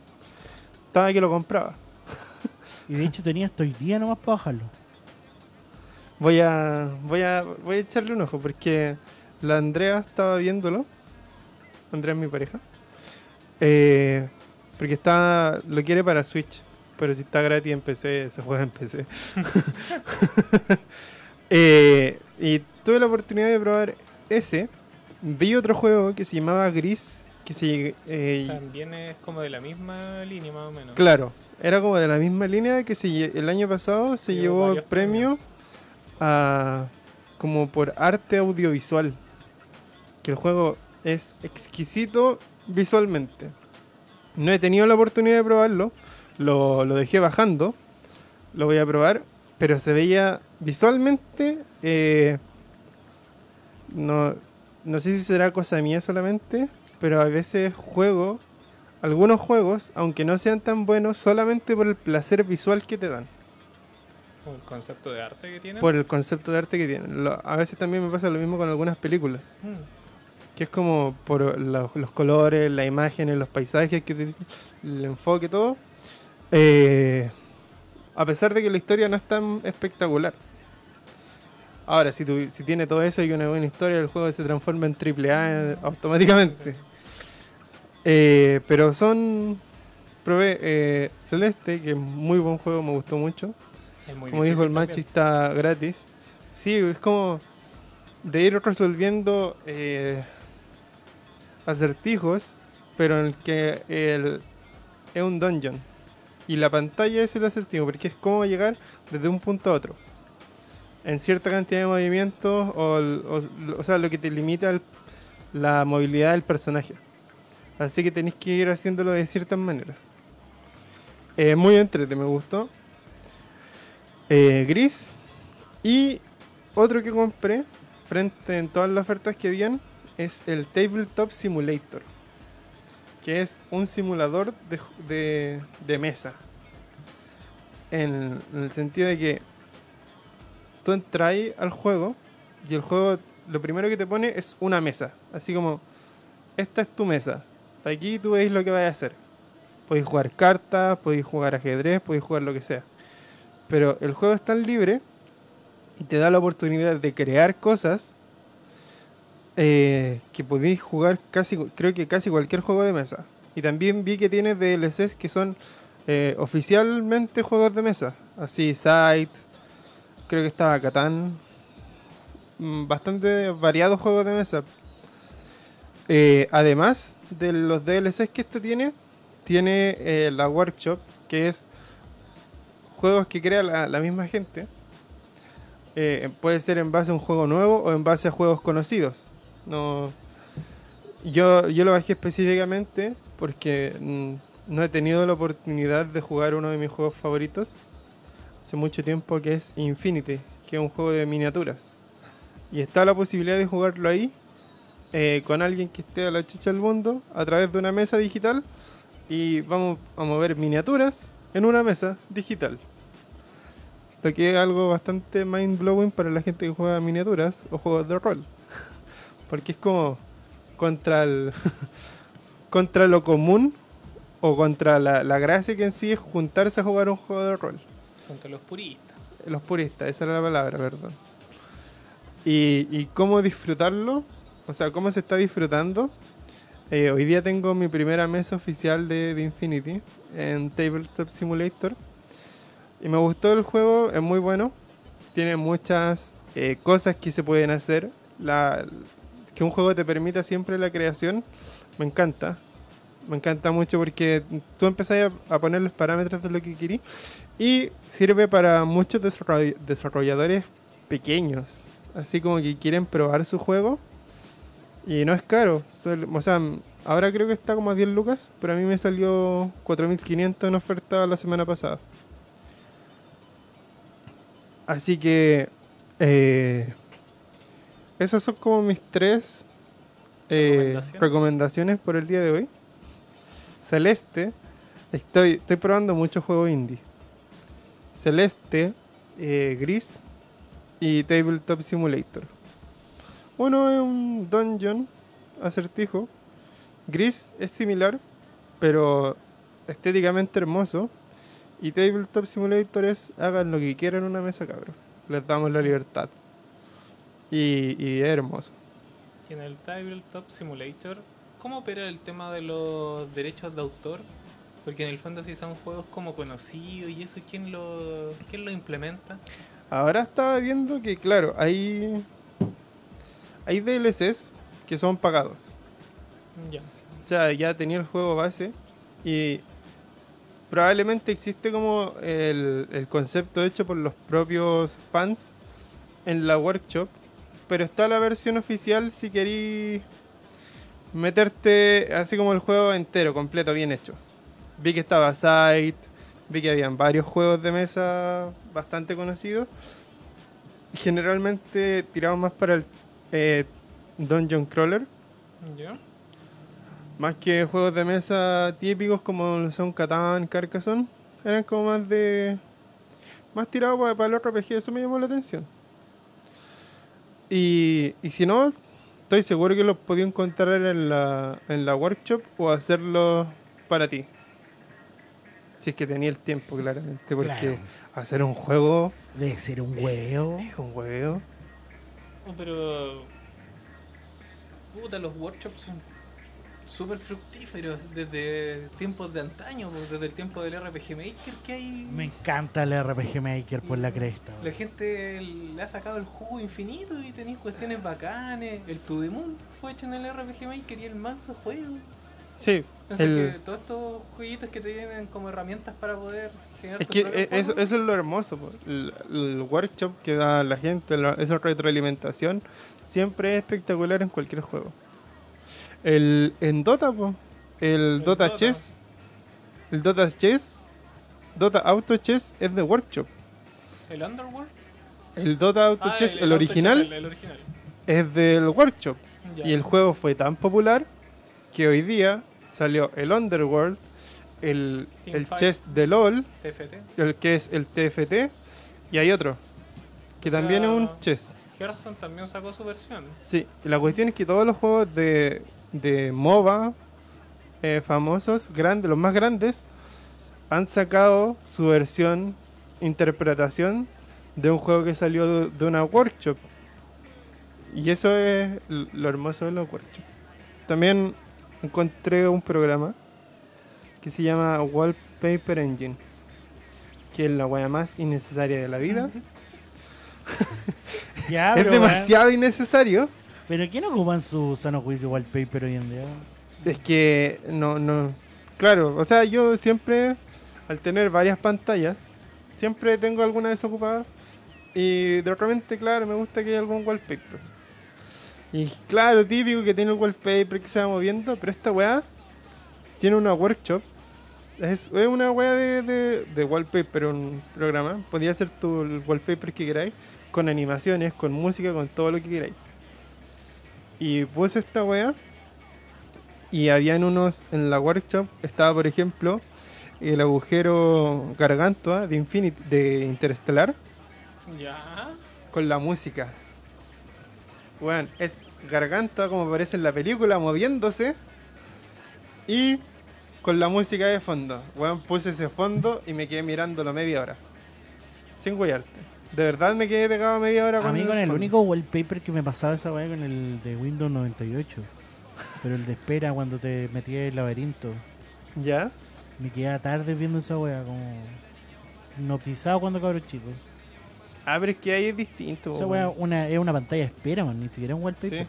Estaba que lo compraba. Y de hecho tenía hasta hoy día nomás para bajarlo. Voy a, voy a, voy a echarle un ojo porque la Andrea estaba viéndolo. Andrea es mi pareja. Eh, porque está, lo quiere para Switch. Pero si está gratis en PC, se juega en PC. Eh, y tuve la oportunidad de probar ese. Vi otro juego que se llamaba Gris. Que se, eh, También es como de la misma línea, más o menos. Claro, era como de la misma línea que se, el año pasado se Llevó llevó el premio como por arte audiovisual. Que el juego es exquisito visualmente. No he tenido la oportunidad de probarlo, lo, lo dejé bajando, lo voy a probar, pero se veía visualmente, eh, no, no sé si será cosa mía solamente, pero a veces juego algunos juegos, aunque no sean tan buenos, solamente por el placer visual que te dan, Como el concepto de arte que tiene. por el concepto de arte que tienen. Lo- a veces también me pasa lo mismo con algunas películas, Mm. que es como por los colores, las imágenes, los paisajes, que te- el enfoque, todo. Eh, a pesar de que la historia no es tan espectacular. Ahora, si, tu- si tiene todo eso y una buena historia, el juego se transforma en triple A automáticamente. Eh, pero son. Probé eh, Celeste, que es muy buen juego, me gustó mucho. Es muy como dijo el difícil Machi, también. está gratis. Sí, es como de ir resolviendo eh, acertijos, pero en el que el, es un dungeon. Y la pantalla es el acertijo, porque es como llegar desde un punto a otro. En cierta cantidad de movimientos, o, el- o- o sea, lo que te limita el- la movilidad del personaje. Así que tenéis que ir haciéndolo de ciertas maneras. Eh, muy entrete, me gustó. Eh, gris. Y otro que compré, frente en todas las ofertas que habían, es el Tabletop Simulator. Que es un simulador de, de, de mesa. En, el sentido de que tú entras al juego y el juego lo primero que te pone es una mesa. Así como, esta es tu mesa. Aquí tú veis lo que vas a hacer. Podéis jugar cartas, podéis jugar ajedrez, podéis jugar lo que sea. Pero el juego es tan libre y te da la oportunidad de crear cosas eh, que podéis jugar casi, creo que casi cualquier juego de mesa. Y también vi que tiene DLCs que son eh, oficialmente juegos de mesa. Así, Sight, creo que estaba Catán. Mm, Bastante variados juegos de mesa. Eh, además de los DLCs que este tiene, tiene la Workshop, que es juegos que crea la, misma gente. Eh, puede ser en base a un juego nuevo o en base a juegos conocidos. No, yo, yo lo bajé específicamente porque mm, no he tenido la oportunidad de jugar uno de mis juegos favoritos hace mucho tiempo, que es Infinity, que es un juego de miniaturas. Y está la posibilidad de jugarlo ahí eh, con alguien que esté a la chucha del mundo a través de una mesa digital y vamos a mover miniaturas en una mesa digital. Lo que es algo bastante mind blowing para la gente que juega miniaturas o juegos de rol. Porque es como contra el contra lo común o contra la, la gracia que en sí es juntarse a jugar un juego de rol. Contra los puristas. Los puristas, esa era la palabra, perdón. Y, y cómo disfrutarlo, o sea, cómo se está disfrutando. Eh, hoy día tengo mi primera mesa oficial de, de Infinity en Tabletop Simulator. Y me gustó el juego, es muy bueno. Tiene muchas eh, cosas que se pueden hacer. La, que un juego te permita siempre la creación, me encanta. Me encanta mucho porque tú empezás a, poner los parámetros de lo que querís y sirve para muchos desarroll- desarrolladores pequeños, así como que quieren probar su juego y no es caro. Ahora creo que está como a 10 lucas, pero a mí me salió 4500 en oferta la semana pasada. Así que eh, esas son como mis tres eh, Recomendaciones. recomendaciones por el día de hoy. Celeste, estoy, estoy probando muchos juegos indie. Celeste, eh, Gris y Tabletop Simulator. Uno es un dungeon acertijo. Gris es similar, pero estéticamente hermoso. Y Tabletop Simulator es hagan lo que quieran en una mesa, cabrón. Les damos la libertad. Y, y es hermoso. Y en el Tabletop Simulator, ¿cómo opera el tema de los derechos de autor? Porque en el fondo si son juegos como conocidos y eso, ¿quién lo, quién lo implementa? Ahora estaba viendo que, claro, hay, hay DLCs que son pagados. Ya. O sea, ya tenía el juego base y probablemente existe como el, el concepto hecho por los propios fans en la workshop, pero está la versión oficial si queréis meterte así como el juego entero, completo, bien hecho. Vi que estaba Sight, vi que habían varios juegos de mesa bastante conocidos. Generalmente tirados más para el eh, Dungeon Crawler. ¿Ya? Más que juegos de mesa típicos como son Catán, Carcassonne, eran como más de. más tirados para, para el RPG, eso me llamó la atención. Y, y si no, estoy seguro que los podía encontrar en la, en la workshop o hacerlo para ti. Si es que tenía el tiempo, claramente, porque Claro. hacer un juego Debe ser un huevo. es un juego. Oh, pero. Puta, los workshops son súper fructíferos desde tiempos de antaño, pues, desde el tiempo del RPG Maker que hay. Me encanta el RPG Maker por la cresta. La gente le ha sacado el jugo infinito y tenéis cuestiones bacanes. El To The Moon fue hecho en el RPG Maker y el manso juego. Sí, Entonces el- que todos estos jueguitos que te vienen como herramientas para poder generar Es tu que eh, eso, eso es lo hermoso. el workshop que da la gente, la- esa retroalimentación, siempre es espectacular en cualquier juego. El, en Dota, po, el, El Dota, Dota. Chess, el Dota Chess, Dota Auto Chess es de workshop. ¿El Underworld? El Dota Auto Ah, Chess, el, Auto original, Chess, el, el original. es del workshop. Ya. Y el juego fue tan popular que hoy día salió el Underworld, el, el. Chess de LOL, TFT. el que es el TFT, y hay otro, que también es un chess. Hearthstone también sacó su versión. Sí, la cuestión es que todos los juegos de, de MOBA eh, famosos, grandes, los más grandes, han sacado su versión, interpretación de un juego que salió de, de una workshop. Y eso es lo hermoso de los workshops. También encontré un programa que se llama Wallpaper Engine, que es la wea más innecesaria de la vida. Ya, es demasiado innecesario. ¿Pero quién ocupan su sano juicio wallpaper hoy en día? Es que no, no. Claro, o sea, yo siempre, al tener varias pantallas, siempre tengo alguna desocupada. Y de repente, claro, me gusta que haya algún wallpaper. Y claro, típico que tiene el wallpaper que se va moviendo, pero esta weá tiene una workshop. Es, una weá de, de, de wallpaper, un programa. Podía ser tu wallpaper que queráis, con animaciones, con música, con todo lo que queráis. Y puse esta weá. Y habían unos en la workshop. Estaba, por ejemplo, el agujero Gargantua de Infinity, de Interestelar, Ya. con la música. Bueno, es Garganta como aparece en la película, moviéndose. Y con la música de fondo. Weón, puse ese fondo y me quedé mirándolo media hora. Sin guayarte. De verdad me quedé pegado media hora A mí con el único wallpaper que me pasaba esa weá con el de Windows 98. Pero el de espera cuando te metías en el laberinto. ¿Ya? Me quedaba tarde viendo esa weá, como hipnotizado cuando cabrón chico. Ah, pero es que ahí es distinto. Esa weá una, es una pantalla de espera, man, ni siquiera un wallpaper. Sí.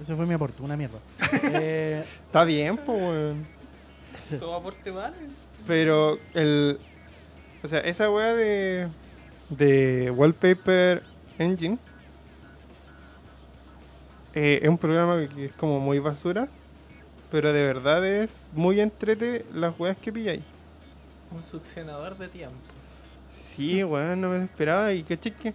Eso fue mi aporte, una mierda. eh, Está bien, pues, weón. Todo aporte vale. Pero el. O sea, esa weá de. de Wallpaper Engine. eh, es un programa que es como muy basura. Pero de verdad es muy entrete las weas que pilláis. Un succionador de tiempo. Sí, weón, no me lo esperaba. Y que.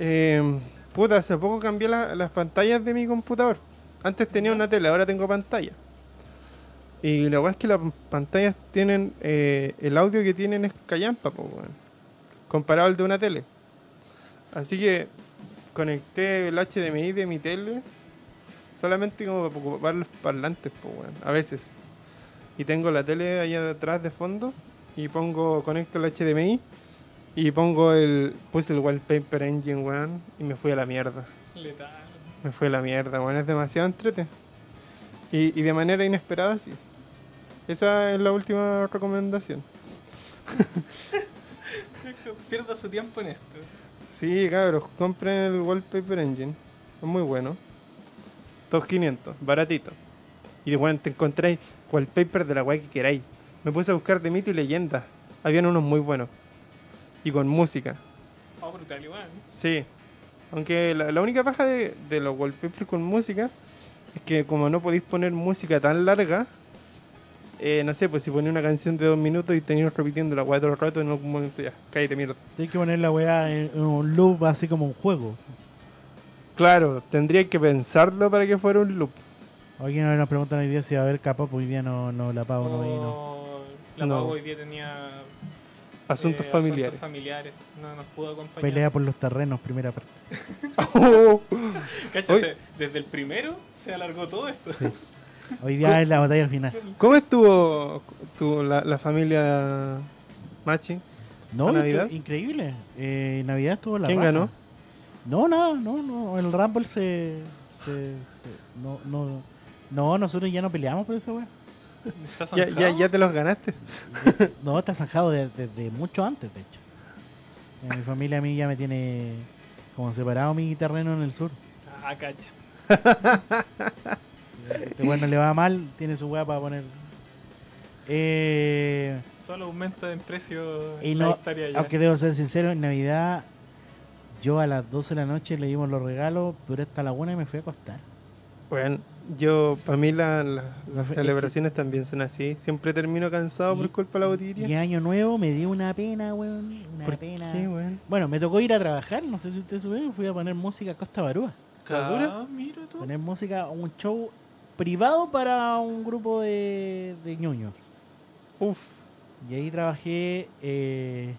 eh, puta, hace poco cambié la- las pantallas de mi computador. Antes tenía una tele, ahora tengo pantalla. Y la weá es que las pantallas tienen. eh, el audio que tienen es callampa, po, weón. Comparado al de una tele. Así que conecté el HDMI de mi tele solamente como para ocupar los parlantes, po, weón. A veces. Y tengo la tele allá atrás de fondo y pongo, conecto el HDMI y pongo el, puse el wallpaper engine, weón, y me fui a la mierda. Letal. Me fui a la mierda, weón, es demasiado entrete. Y, y de manera inesperada, sí. Esa es la última recomendación. Pierda su tiempo en esto. Sí, cabros, compren el wallpaper engine. Es muy bueno. 2500, baratito. Y bueno, te encontráis wallpaper de la weá que queráis. Me puse a buscar de mito y leyenda. Habían unos muy buenos. Y con música. Oh, brutal igual. Sí. Aunque la, la única paja de, de los wallpapers con música es que como no podéis poner música tan larga, eh, no sé, pues si ponía una canción de dos minutos y tenías repitiendo la weá todo el rato, en algún momento ya, cállate mierda. tienes que poner la weá en, en un loop así como un juego. Claro, tendría que pensarlo para que fuera un loop. Alguien nos preguntan hoy día si va a haber capa, pues hoy día no, no la pago, no vino. Oh, La No. Pau hoy día tenía Asuntos eh, familiares. asuntos familiares. No nos pudo acompañar. Pelea por los terrenos, primera parte. Cacha, Hoy- se- desde el primero se alargó todo esto. Hoy día es la batalla final. ¿Cómo estuvo tu, la, la familia Machi? No, ¿La incre- Navidad? increíble. Eh, Navidad estuvo la ¿Quién raja. ganó? No, nada, no, no. El Rumble se. se, se- no, no, no, nosotros ya no peleamos por esa weá. ¿Estás Ya, ya, ya te los ganaste. No, está zanjado de- desde mucho antes, de hecho. Eh, mi familia a mí ya me tiene como separado mi terreno en el sur. Ah, cacha. Este bueno le va mal, tiene su weá para poner. Eh, Solo aumenta en precio y no, ya. aunque debo ser sincero, en Navidad yo a las 12 de la noche le dimos los regalos, duré hasta la una y me fui a acostar. Bueno, yo, para mí la- la- La las celebraciones también son así. Siempre termino cansado por culpa de la botillería. Y año nuevo me dio una pena, weón. Una ¿Por pena. qué, weón? Bueno, me tocó ir a trabajar, no sé si ustedes supieron, fui a poner música a Costa Barúa. Ah, mira tú. Poner música, un show privado para un grupo de, de ñoños. Uf, Y ahí trabajé. eh,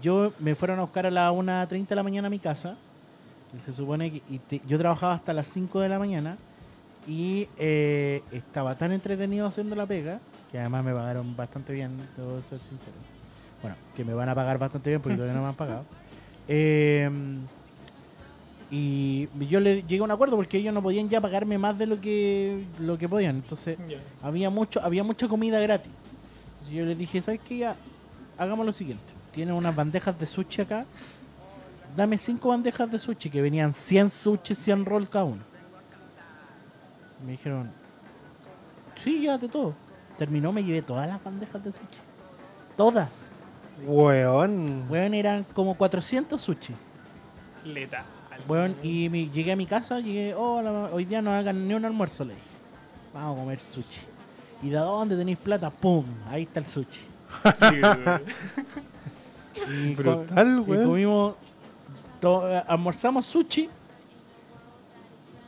yo me fueron a buscar a las 1.30 de la mañana a mi casa. Se supone que y te- yo trabajaba hasta las 5 de la mañana. Y eh, estaba tan entretenido haciendo la pega. Que además me pagaron bastante bien, debo ser sincero. Bueno, que me van a pagar bastante bien porque todavía no me han pagado. Eh, y yo le llegué a un acuerdo porque ellos no podían ya pagarme más de lo que lo que podían. Entonces había mucho había mucha comida gratis. Entonces yo les dije, ¿sabes qué? Ya, hagamos lo siguiente. Tienen unas bandejas de sushi acá. Dame cinco bandejas de sushi que venían 100 sushi, 100 rolls cada uno. Me dijeron, sí, llévate todo. Terminó, me llevé todas las bandejas de sushi. Todas. weón. Weón, eran como 400 sushi. Letal. Weón, y mi- llegué a mi casa, llegué, hola, hoy día no hagan ni un almuerzo, le dije. Vamos a comer sushi. ¿Y de dónde tenéis plata? ¡Pum! Ahí está el sushi. Y, Brutal, y weón. comimos, to- almorzamos sushi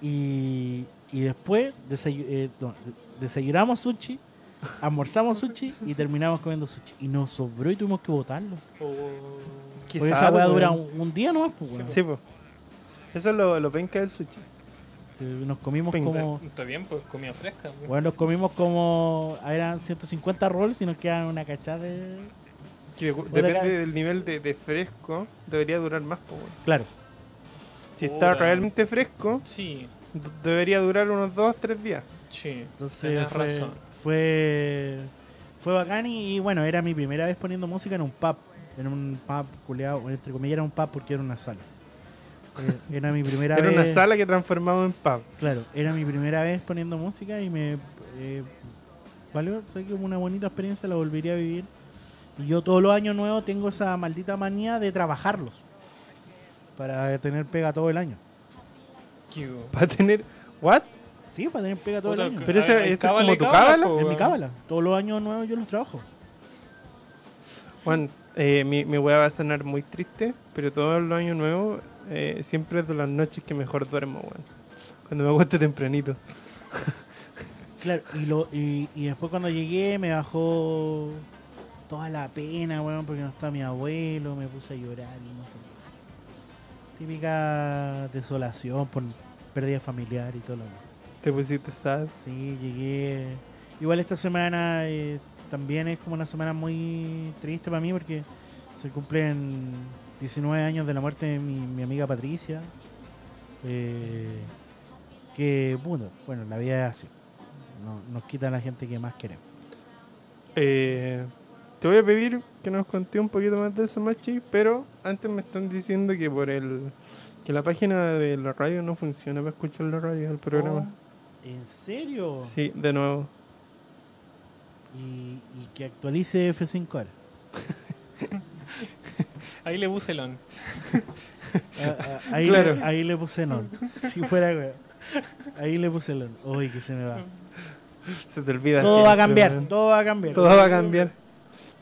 y, y después desayu- eh, no, desayunamos sushi, almorzamos sushi y terminamos comiendo sushi. Y nos sobró y tuvimos que botarlo. Oh, Porque esa weá dura un, un día nomás, pues, weón. Sí, pues. Eso es lo, lo penca del sushi. Sí, Nos comimos como. Está bien, pues comida fresca. pues. Bueno, nos comimos como. Eran 150 rolls y nos quedan una cachada de. Que depende del nivel de, de fresco, debería durar más. weón. Claro. Si está realmente fresco, Sí, debería durar unos 2-3 días. sí. Entonces fue, razón. fue. Fue bacán y, y bueno, era mi primera vez poniendo música en un pub. En un pub, culeado, entre comillas era un pub porque era una sala. Eh, Era mi primera Era vez. una sala que transformamos en pub. Claro, era mi primera vez poniendo música y me eh, valió, sé que una bonita experiencia, la volvería a vivir. Y yo todos los años nuevos tengo esa maldita manía de trabajarlos para tener pega todo el año. Qué- Para tener. ¿What? Sí, para tener pega todo Puta, el año. Pero ese- es como tu cábala, En mi cábala, todos los años nuevos yo los trabajo. Juan, eh, mi, mi weá va a sonar muy triste, pero todos los años nuevos eh, siempre es de las noches que mejor duermo, weón. Cuando me acuesto tempranito. Claro, y, lo, y, y después cuando llegué me bajó toda la pena, weón, porque no está mi abuelo, me puse a llorar. y cosas. Típica desolación por pérdida familiar y todo lo demás. Te pusiste sad. Sí, llegué. Igual esta semana eh, también es como una semana muy triste para mí porque se cumplen 19 años de la muerte de mi, mi amiga Patricia. Eh, que, bueno, bueno, la vida es así. No, nos quitan la gente que más queremos. Eh, te voy a pedir que nos conté un poquito más de eso, Machi, pero antes me están diciendo que por el que la página de la radio no funciona para escuchar la radio, el programa. ¿En serio? Sí, de nuevo. Y, y que actualice F5R. Ahí le puse el on. Ah, ah, ahí, Claro. le, ahí le puse non. Si fuera, güey. Ahí le puse non. Uy, que se me va. Se te olvida. Todo va a cambiar, todo va a cambiar. Todo va a cambiar.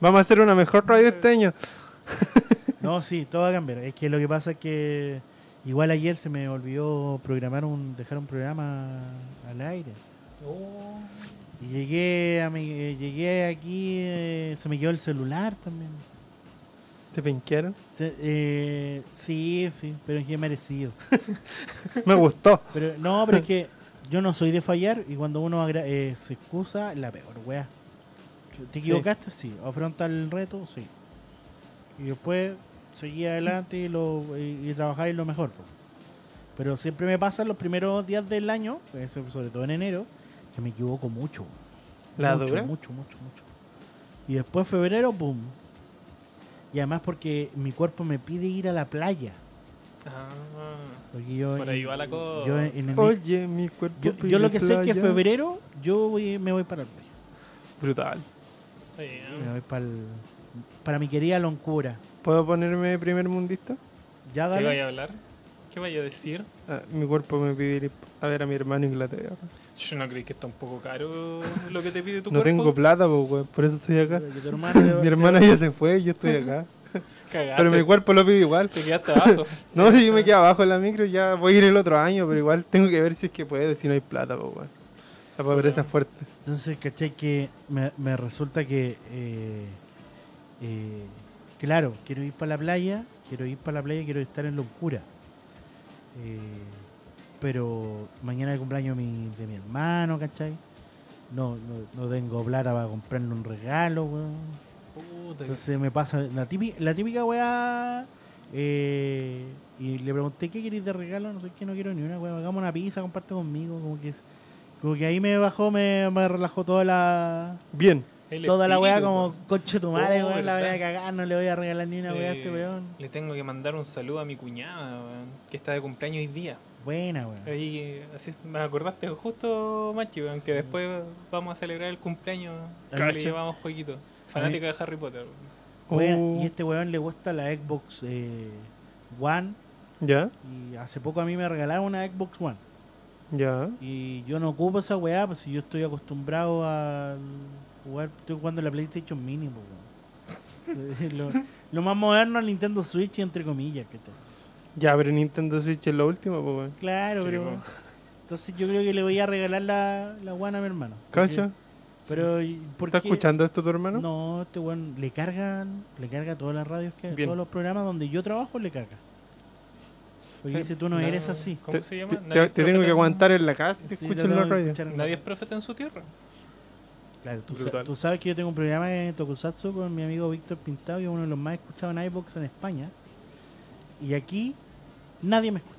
Vamos a hacer una mejor radio este año. No, sí, todo va a cambiar. Es que lo que pasa es que igual ayer se me olvidó programar un, dejar un programa al aire. Oh. Y llegué a mi, eh, llegué aquí, eh, se me quedó el celular también. ¿Te penquearon? Se- eh, sí, sí, pero es que merecido. Me gustó. Pero no, pero es que yo no soy de fallar y cuando uno agra- eh, se excusa, la peor, weá. ¿Te equivocaste? Sí. ¿Afronta el reto? Sí. Y después seguí adelante y, lo, y, y trabajar en lo mejor. po. Pero siempre me pasa los primeros días del año, eso sobre todo en enero, que me equivoco mucho. ¿La mucho, dura? mucho, mucho, mucho. Y después febrero, ¡pum! Y además porque mi cuerpo me pide ir a la playa. Ah. Porque yo, Por ahí va la yo cosa. en enero- Oye, mi cuerpo. yo, pide yo lo que sé es que febrero yo voy, me voy para el playa. Brutal. Me voy para para mi querida Loncura. ¿Puedo ponerme primer mundista? Ya ¿Qué dale. vaya a hablar? ¿Qué vaya a decir? Ah, mi cuerpo me pide ir a ver a mi hermano Inglaterra. Yo no creí que está un poco caro lo que te pide tu No cuerpo. tengo plata, weón, por eso estoy acá. Hermano Mi hermana ya se fue y yo estoy acá. Cagaste. Pero mi cuerpo lo pide igual. Te quedaste abajo. No, si yo me quedo abajo en la micro, ya voy a ir el otro año, pero igual tengo que ver si es que puedo, si no hay plata, weón. La pobreza es fuerte. Entonces, caché que me, me resulta que, eh, eh, claro, quiero ir para la playa, quiero ir para la playa, quiero estar en locura. Eh, pero mañana es el cumpleaños de mi, de mi hermano, ¿cachai? No, no, no tengo plata para comprarle un regalo, weón. Puta, Entonces me pasa la típica, la típica weá. eh, y le pregunté qué queréis de regalo, no sé qué, no quiero ni una weá. Hagamos una pizza, comparte conmigo. Como que, es- como que ahí me bajó, me, me relajó toda la Bien. el toda la weá como coche tu madre, Oh, weón, la voy a verdad. cagar, no le voy a regalar ni una weá a este Eh, weón. Le tengo que mandar un saludo a mi cuñada, weón, que está de cumpleaños hoy día. Buena, weón. Ahí, así, me acordaste justo, Machi, weón, que después vamos a celebrar el cumpleaños y Cacha. le llevamos jueguitos. Fanática de Harry Potter. Uh, Y este weón le gusta la Xbox eh, One. Ya, Y hace poco a mí me regalaron una Xbox One. ya. Y yo no ocupo esa weá, pues si yo estoy acostumbrado a jugar, estoy jugando la PlayStation Mini, pues, weón. lo, lo más moderno es el Nintendo Switch, entre comillas, ¿cachai? Ya, pero Nintendo Switch es lo último, pues, weón. Claro, Sí, pero. po. Entonces yo creo que le voy a regalar la, la One a mi hermano. Porque- ¿Cacha? Pero, ¿y ¿por ¿Está qué? escuchando esto tu hermano? No, este weón le cargan, le carga todas las radios que Bien. todos los programas donde yo trabajo le carga. Porque dice, tú no eres así. ¿Cómo Te, se llama? te- Nadie te- es te tengo que aguantar en la casa y te Sí, escucho en la que radio. escuchar Nadie es profeta en su tierra. Claro, tú, sa- Brutal. tú sabes que yo tengo un programa en Tokusatsu con mi amigo Víctor Pintado, y es uno de los más escuchados en iBox en España. Y aquí nadie me escucha.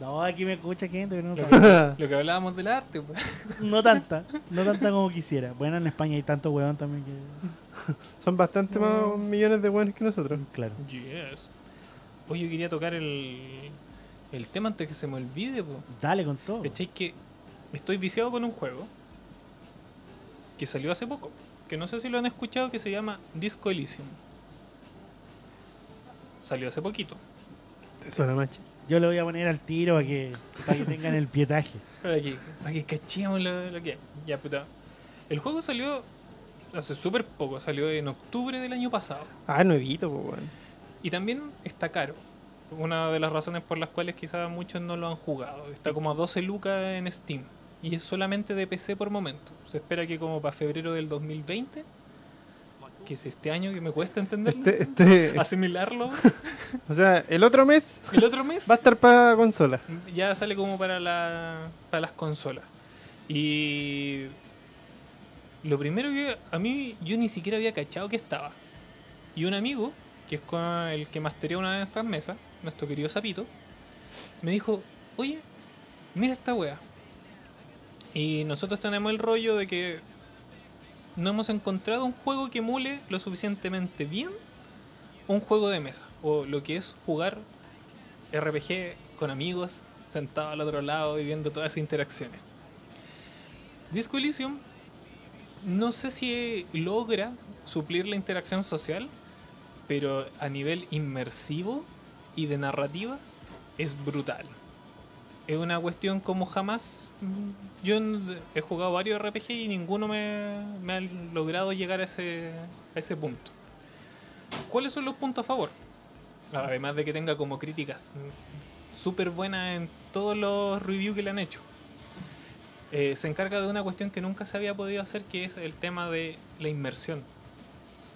No, aquí me escucha gente, pero no, Lo que hablábamos del arte, pues. no tanta. No tanta como quisiera. Bueno, en España hay tanto huevón también que. Son bastante más millones de buenos que nosotros. Claro. Yes. Oye, yo quería tocar el, el tema antes que se me olvide, pues. Dale con todo. ¿Cachai? Que estoy viciado con un juego que salió hace poco. Que no sé si lo han escuchado, que se llama Disco Elysium. Salió hace poquito. Te suena macho. Yo le voy a poner al tiro para que, para que tengan el pietaje. Para que, para que cachemos lo, lo que es. Ya, puta. El juego salió hace súper poco, salió en octubre del año pasado. Ah, nuevito, pues, weón. Y también está caro. Una de las razones por las cuales quizás muchos no lo han jugado. Está como a 12 lucas en Steam. Y es solamente de PC por momento. Se espera que como para febrero del 2020, que es este año que me cuesta entenderlo, Este, este, asimilarlo, o sea, el otro mes el otro mes va a estar para consola. ya sale como para, la, para las consolas. Y lo primero que a mí yo ni siquiera había cachado que estaba. Y un amigo, que es con el que mastería una de estas mesas, nuestro querido Sapito, me dijo, oye, mira esta wea. Y nosotros tenemos el rollo de que no hemos encontrado un juego que emule lo suficientemente bien un juego de mesa. O lo que es jugar RPG con amigos, sentado al otro lado y viendo todas esas interacciones. Disco Elysium no sé si logra suplir la interacción social, pero a nivel inmersivo y de narrativa es brutal. Es una cuestión como jamás. Yo he jugado varios RPG y ninguno me, ha logrado llegar a ese, a ese punto. ¿Cuáles son los puntos a favor? Además de que tenga como críticas súper buenas en todos los reviews que le han hecho. Eh, se encarga de una cuestión que nunca se había podido hacer, que es el tema de la inmersión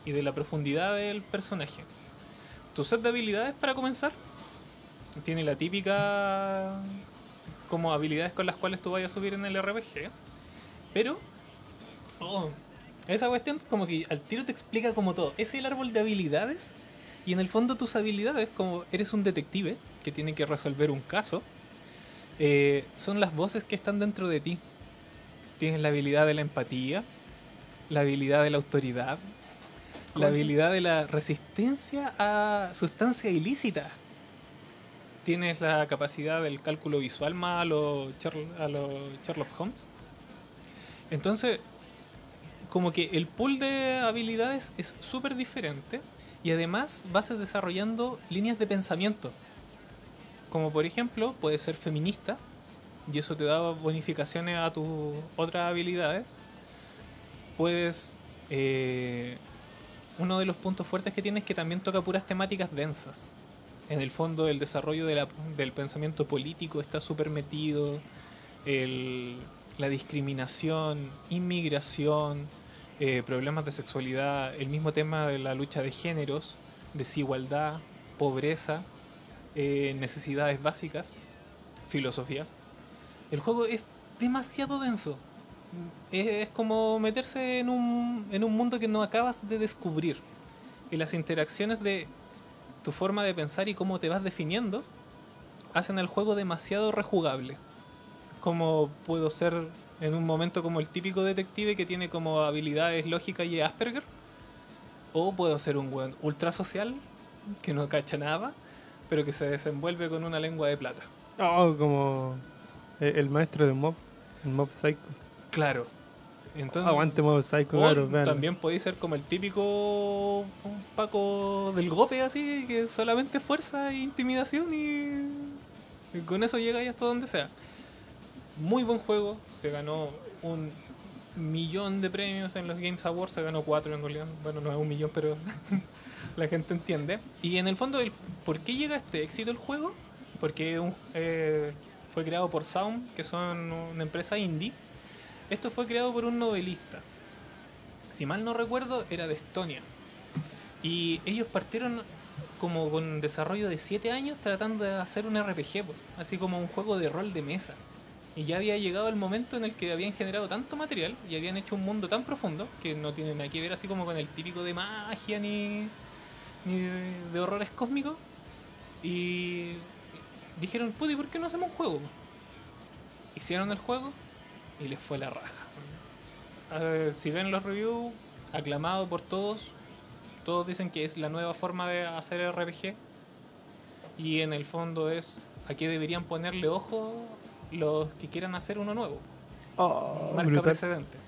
y de la profundidad del personaje. Tu set de habilidades para comenzar tiene la típica como habilidades con las cuales tú vayas a subir en el RPG, pero oh, esa cuestión como que al tiro te explica como todo. Es el árbol de habilidades y en el fondo tus habilidades, como eres un detective que tiene que resolver un caso, eh, son las voces que están dentro de ti. Tienes la habilidad de la empatía, la habilidad de la autoridad, la habilidad de la resistencia a sustancia ilícita. Tienes la capacidad del cálculo visual más a los a los Sherlock Holmes. Entonces, como que el pool de habilidades es súper diferente y además vas desarrollando líneas de pensamiento. Como por ejemplo, puedes ser feminista y eso te da bonificaciones a tus otras habilidades. Puedes... eh, uno de los puntos fuertes que tienes es que también toca puras temáticas densas. En el fondo el desarrollo de la- del pensamiento político está súper metido. el- la discriminación, inmigración, eh, problemas de sexualidad, el mismo tema de la lucha de géneros, desigualdad, pobreza, eh, necesidades básicas, filosofía. El juego es demasiado denso. Es, es como meterse en un, en un mundo que no acabas de descubrir. Y las interacciones de tu forma de pensar y cómo te vas definiendo hacen al juego demasiado rejugable. Como puedo ser en un momento como el típico detective que tiene como habilidades lógicas y Asperger. O puedo ser un weón ultra social que no cacha nada, pero que se desenvuelve con una lengua de plata. Oh, como el maestro de Mob, el Mob Psycho. Claro. Entonces, Aguante Mob Psycho, claro, también podéis ser como el típico Paco del Gope, así, que solamente fuerza e intimidación y, y con eso llega hasta donde sea. Muy buen juego, se ganó un millón de premios en los Games Awards, se ganó cuatro en realidad, bueno, no es un millón, pero la gente entiende. Y en el fondo, el, ¿por qué llega este éxito el juego? Porque un- eh, fue creado por Sound, que son una empresa indie. Esto fue creado por un novelista. Si mal no recuerdo, era de Estonia. Y ellos partieron como con desarrollo de 7 años tratando de hacer un RPG, así como un juego de rol de mesa. Y ya había llegado el momento en el que habían generado tanto material y habían hecho un mundo tan profundo que no tiene nada que ver así como con el típico de magia ni, de, de horrores cósmicos. Y dijeron, puta, ¿y por qué no hacemos un juego? Hicieron el juego y les fue la raja. Ver, si ven los reviews, aclamado por todos, todos dicen que es la nueva forma de hacer RPG. Y en el fondo es a qué deberían ponerle ojo los que quieran hacer uno nuevo. Oh, Marca brutal. precedente.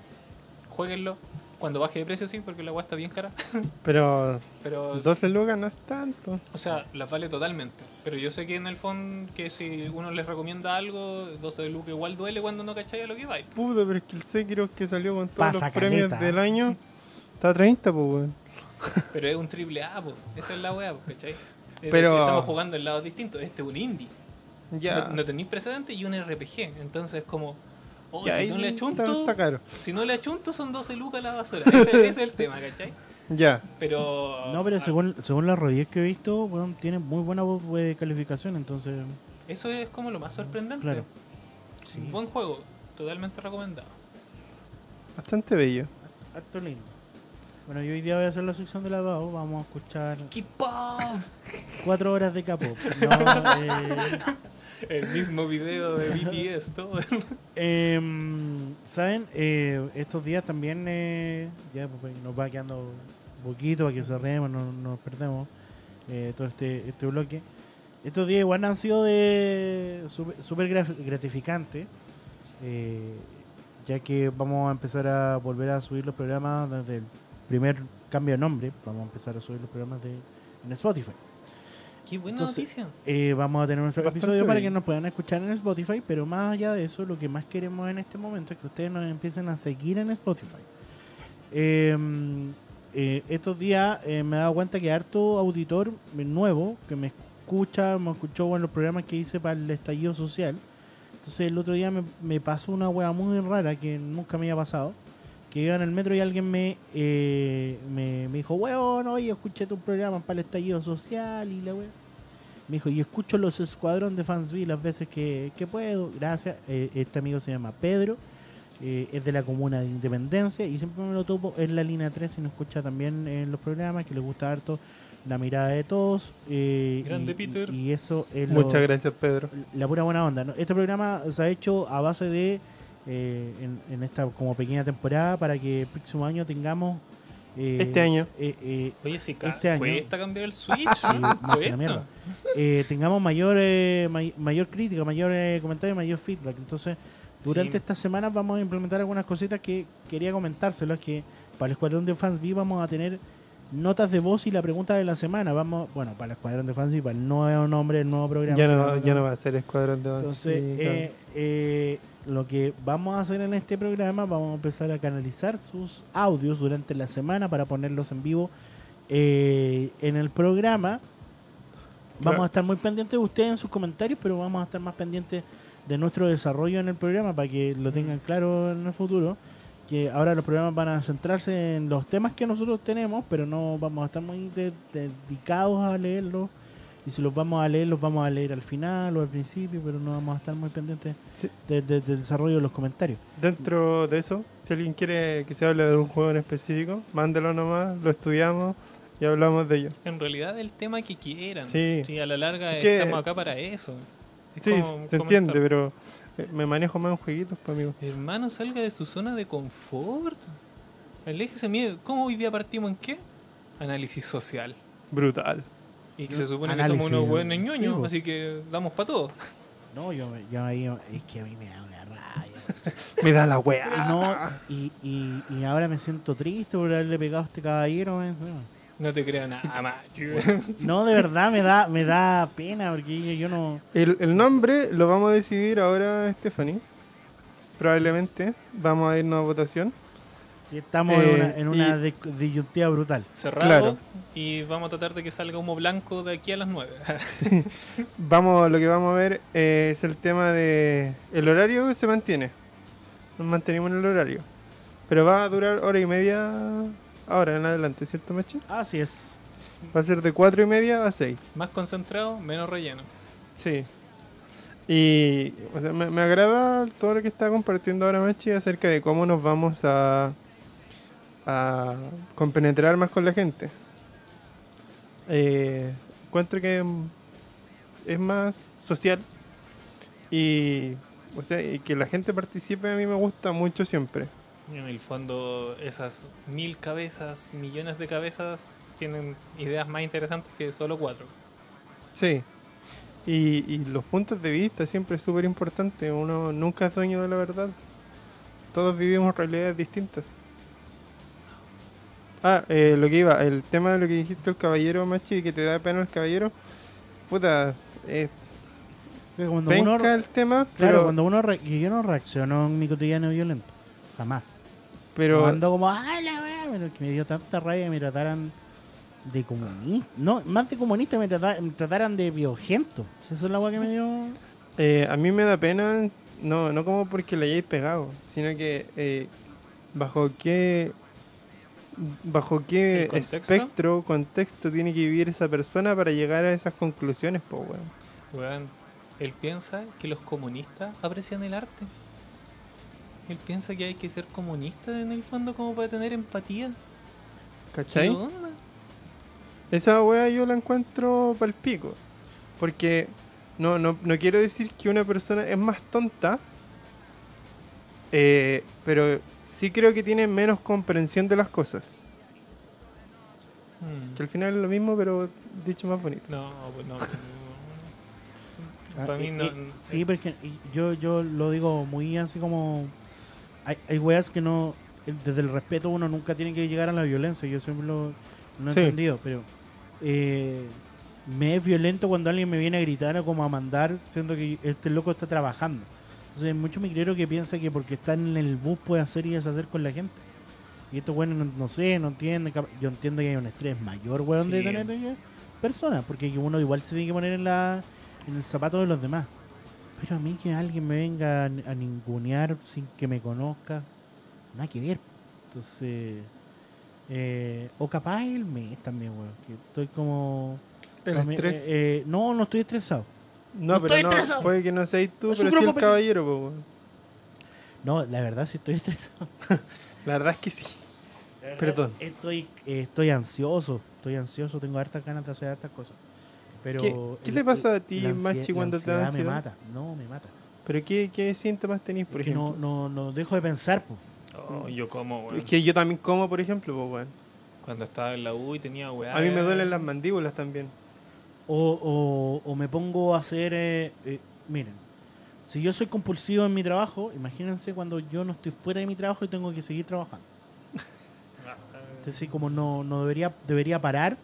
Jueguenlo. Cuando baje de precio, sí, porque la agua está bien cara. Pero Pero, 12 lucas no es tanto. o sea, las vale totalmente. Pero yo sé que en el fondo, que si uno les recomienda algo, 12 de lucas igual duele cuando no cacháis a lo que va. Puta, pero es que el Sekiro que salió con todos Pasa los premios del año está a 30, pues, weón. Pero es un triple A, po. esa es la weá, po, ¿cachai? Pero- Estamos jugando en lados distintos. Este es un indie. Ya. No, no tenéis precedente y un RPG. Entonces, como. Oh, si ahí no le achunto. está caro. Si no le achunto, son 12 lucas la basura. Ese, ese es el tema, ¿cachai? Ya. Pero. No, pero ah, según, según las rodillas que he visto, bueno, tiene muy buena eh, calificación, entonces. Eso es como lo más sorprendente. Claro. Sí. Un buen juego, totalmente recomendado. Bastante bello. Harto lindo. Bueno, yo hoy día voy a hacer la sección de lavado. Vamos a escuchar Keep up. cuatro horas de capo. No, eh, El mismo video de BTS, todo. em, ¿Saben? Eh, estos días también eh, ya pues, nos va quedando un poquito para que cerremos, no no nos perdemos eh, todo este, este bloque. Estos días igual han sido de súper gratificante, eh, ya que vamos a empezar a volver a subir los programas desde el primer cambio de nombre. Vamos a empezar a subir los programas de, en Spotify. Qué buena Entonces, noticia. Eh, vamos a tener nuestro Bastante episodio para bien. que nos puedan escuchar en Spotify, pero más allá de eso, lo que más queremos en este momento es que ustedes nos empiecen a seguir en Spotify. Eh, eh, estos días eh, me he dado cuenta que harto auditor nuevo que me escucha, me escuchó en los programas que hice para el estallido social. Entonces el otro día me, me pasó una wea muy rara que nunca me había pasado. Que iba en el metro y alguien me, eh, me, me dijo, weón, oye, escuché tu programa para el estallido social y la wea. Me dijo, y escucho los escuadrón de Fansville las veces que, que puedo. Gracias. Eh, este amigo se llama Pedro. eh, es de la comuna de Independencia y siempre me lo topo en la línea 3 y nos escucha también en los programas que le gusta harto la mirada de todos. eh, Grande y, Peter. Y, eso es lo- Muchas gracias, Pedro. la pura buena onda. ¿no? Este programa se ha hecho a base de, eh, en, en esta como pequeña temporada, para que el próximo año tengamos... eh, Este año. eh, eh, Oye, si este año- cuesta cambiar el Switch. Sí, más que la Cuesta. mierda. eh, tengamos mayor eh, may- mayor crítica, mayor eh, comentario, mayor feedback. Entonces, durante Sí. estas semanas vamos a implementar algunas cositas que quería comentárselas que para el Escuadrón de Fans V vamos a tener notas de voz y la pregunta de la semana. Vamos, bueno, para el Escuadrón de Fans V, para el nuevo nombre, el nuevo programa. Ya no, ya no va a ser Escuadrón de Entonces, Sí, eh, eh, lo que vamos a hacer en este programa, vamos a empezar a canalizar sus audios durante la semana para ponerlos en vivo eh, en el programa. Vamos Claro. a estar muy pendientes de ustedes en sus comentarios, pero vamos a estar más pendientes de nuestro desarrollo en el programa para que lo tengan claro en el futuro. Que ahora los programas van a centrarse en los temas que nosotros tenemos, pero no vamos a estar muy de- dedicados a leerlos. Y si los vamos a leer, los vamos a leer al final o al principio, pero no vamos a estar muy pendientes Sí. de- de- del desarrollo de los comentarios. Dentro de eso, si alguien quiere que se hable de un juego en específico, mándelo nomás, lo estudiamos y hablamos de ello. En realidad, el tema que quieran. Sí. a la larga Es que- estamos acá para eso. Es Sí, como se comentar, entiende, pero eh, me manejo más en jueguitos, pues, amigo. Hermano, salga de su zona de confort. Aléjese miedo. ¿Cómo hoy día partimos en qué? Análisis social. Brutal. Y que se supone que somos unos buenos sí, ñoños, po. así que damos para todo. No, yo, yo ahí, es que a mí me da una rabia. Me da la no, y, y, y ahora me siento triste por haberle pegado a este caballero. No te creo nada más, chico. No, de verdad me da, me da pena porque yo, yo no. El, el nombre lo vamos a decidir ahora, Stephanie. Probablemente vamos a irnos a votación. Estamos Eh, en una, en una disyuntiva brutal. Cerrado. Claro. Y vamos a tratar de que salga humo blanco de aquí a las 9. Vamos, lo que vamos a ver eh, es el tema de el horario se mantiene. Nos mantenemos en el horario. Pero va a durar hora y media ahora en adelante, ¿cierto, Machi? Así es. Va a ser de 4 y media a 6. Más concentrado, menos relleno. Sí. Y o sea, me, me agrada todo lo que está compartiendo ahora Machi acerca de cómo nos vamos a, a compenetrar más con la gente. Eh, encuentro que es más social y, o sea, y que la gente participe a mí me gusta mucho siempre. En el fondo, esas mil cabezas, millones de cabezas, tienen ideas más interesantes que solo cuatro. Sí. Y, y los puntos de vista siempre es súper importante. Uno nunca es dueño de la verdad. Todos vivimos realidades distintas. Ah, eh, lo que iba, el tema de lo que dijiste el caballero, Machi, que te da pena el caballero. Puta, eh, Cuando uno, el tema, claro, pero, cuando uno re- que yo no reacciono en mi cotidiano violento. Jamás. pero No ando como, ¡ay, la wea! Pero que me dio tanta rabia que me trataran de comunista. No, más de comunista, me, trata- me trataran de biogento. Eso es la wea que me dio. eh, a mí me da pena, no, no como porque le hayáis pegado, sino que eh, bajo qué bajo qué ¿El contexto? espectro, contexto tiene que vivir esa persona para llegar a esas conclusiones, po, weón. Weón, él piensa que los comunistas aprecian el arte. Él piensa que hay que ser comunista en el fondo como para tener empatía. ¿Qué ¿Cachai? onda? Esa wea yo la encuentro pal pico. Porque no, no, no quiero decir que una persona es más tonta, eh, pero sí creo que tiene menos comprensión de las cosas. Hmm. Que al final es lo mismo, pero dicho más bonito. No, pues no. Ah, Para mí eh, no. eh, sí, porque yo, yo lo digo muy así como. Hay, hay weas que no. Desde el respeto uno nunca tiene que llegar a la violencia. Yo siempre lo, lo he Sí. entendido, pero. eh, me es violento cuando alguien me viene a gritar o como a mandar, siendo que este loco está trabajando. Entonces, hay mucho migrero que piensa que porque está en el bus puede hacer y deshacer con la gente. Y esto, bueno, no, no sé, no entiende. cap- Yo entiendo que hay un estrés mayor, weón, de Sí. tener eh, personas, porque que uno igual se tiene que poner en, la, en el zapato de los demás. Pero a mí que alguien me venga a, a ningunear sin que me conozca, nada que ver. Entonces, eh, o capaz el mes también, weón, que estoy como... El estrés. eh, eh, no, no estoy estresado. No, pero estoy no, estresado. puede que no seas tú, Es un pero sí el caballero, po, weón. No, la verdad sí estoy estresado. La verdad es que sí. Perdón. Estoy, eh, estoy ansioso, estoy ansioso, tengo hartas ganas de hacer hartas cosas. Pero ¿Qué- qué te pasa a ti, Machi, cuando te da me mata, no, me mata. Pero ¿qué, qué síntomas tenéis, por Es que ejemplo? no, no, no dejo de pensar, pues. Oh, yo como, weón. Es que yo también como, por ejemplo, po, weón. Cuando estaba en la U y tenía weá. A mí me duelen las mandíbulas también. O, o, o me pongo a hacer. eh, eh, miren, si yo soy compulsivo en mi trabajo, imagínense cuando yo no estoy fuera de mi trabajo y tengo que seguir trabajando. Entonces, como no, no debería, debería parar.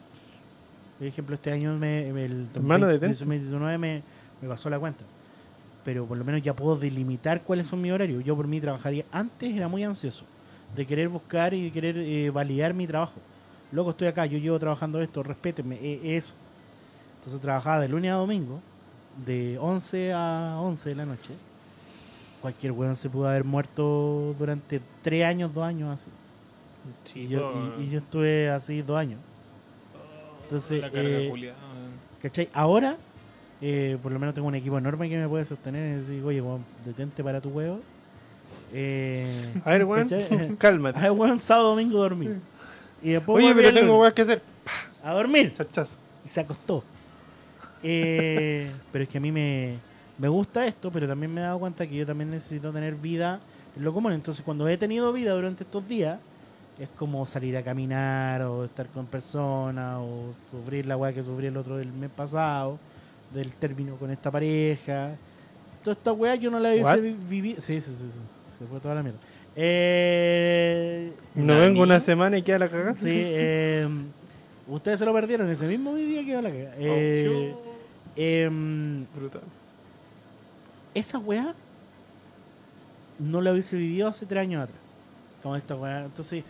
Por ejemplo, este año me, me- el Hermano, 20- detente. 2019 me, me pasó la cuenta. Pero por lo menos ya puedo delimitar cuáles son mis horarios. Yo por mí trabajaría. Antes era muy ansioso de querer buscar y de querer eh, validar mi trabajo. Loco, estoy acá, yo llevo trabajando esto, respétenme, eh, eso. Entonces trabajaba de lunes a domingo, de 11 a 11 de la noche. Cualquier weón se pudo haber muerto durante 3 años, 2 años así. Sí, Y yo, po, y- y yo estuve así 2 años. Entonces, la carga eh. ¿Cachai? Ahora, eh, por lo menos tengo un equipo enorme que me puede sostener y decir, oye, weón, detente para tu huevo. Eh, A ver, weón, cálmate. Ay, weón, sábado, domingo dormir. Y después Oye, pero tengo weas que hacer. a dormir. Chachazo. Y se acostó. Eh, pero es que a mí me, me gusta esto, pero también me he dado cuenta que yo también necesito tener vida en lo común. Entonces, cuando he tenido vida durante estos días, es como salir a caminar o estar con personas o sufrir la weá que sufrí el otro del mes pasado, del término con esta pareja. Toda esta weá yo no la hubiese vivido. Sí, sí, sí, sí, se fue toda la mierda. Eh, No vengo una semana y queda la cagada. Sí, eh, ustedes se lo perdieron ese mismo día que yo la cagué. Eh, em, Brutal. esa weá no la hubiese vivido hace tres años atrás. Como esta weá. Entonces,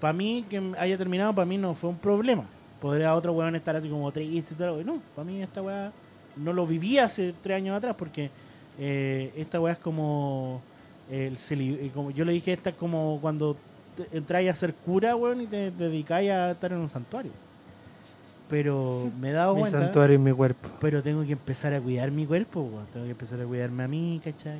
para mí, que haya terminado, para mí no fue un problema. Podría otro weón estar así como triste y todo. No, para mí esta weá no lo viví hace tres años atrás porque eh, esta weá es como, el eh, como. Yo le dije, esta es como cuando te- entráis a ser cura, weón, y te dedicáis a estar en un santuario. Pero me he dado Mi cuenta. santuario en mi cuerpo. Pero tengo que empezar a cuidar mi cuerpo, weón. tengo que empezar a cuidarme a mí, ¿cachai?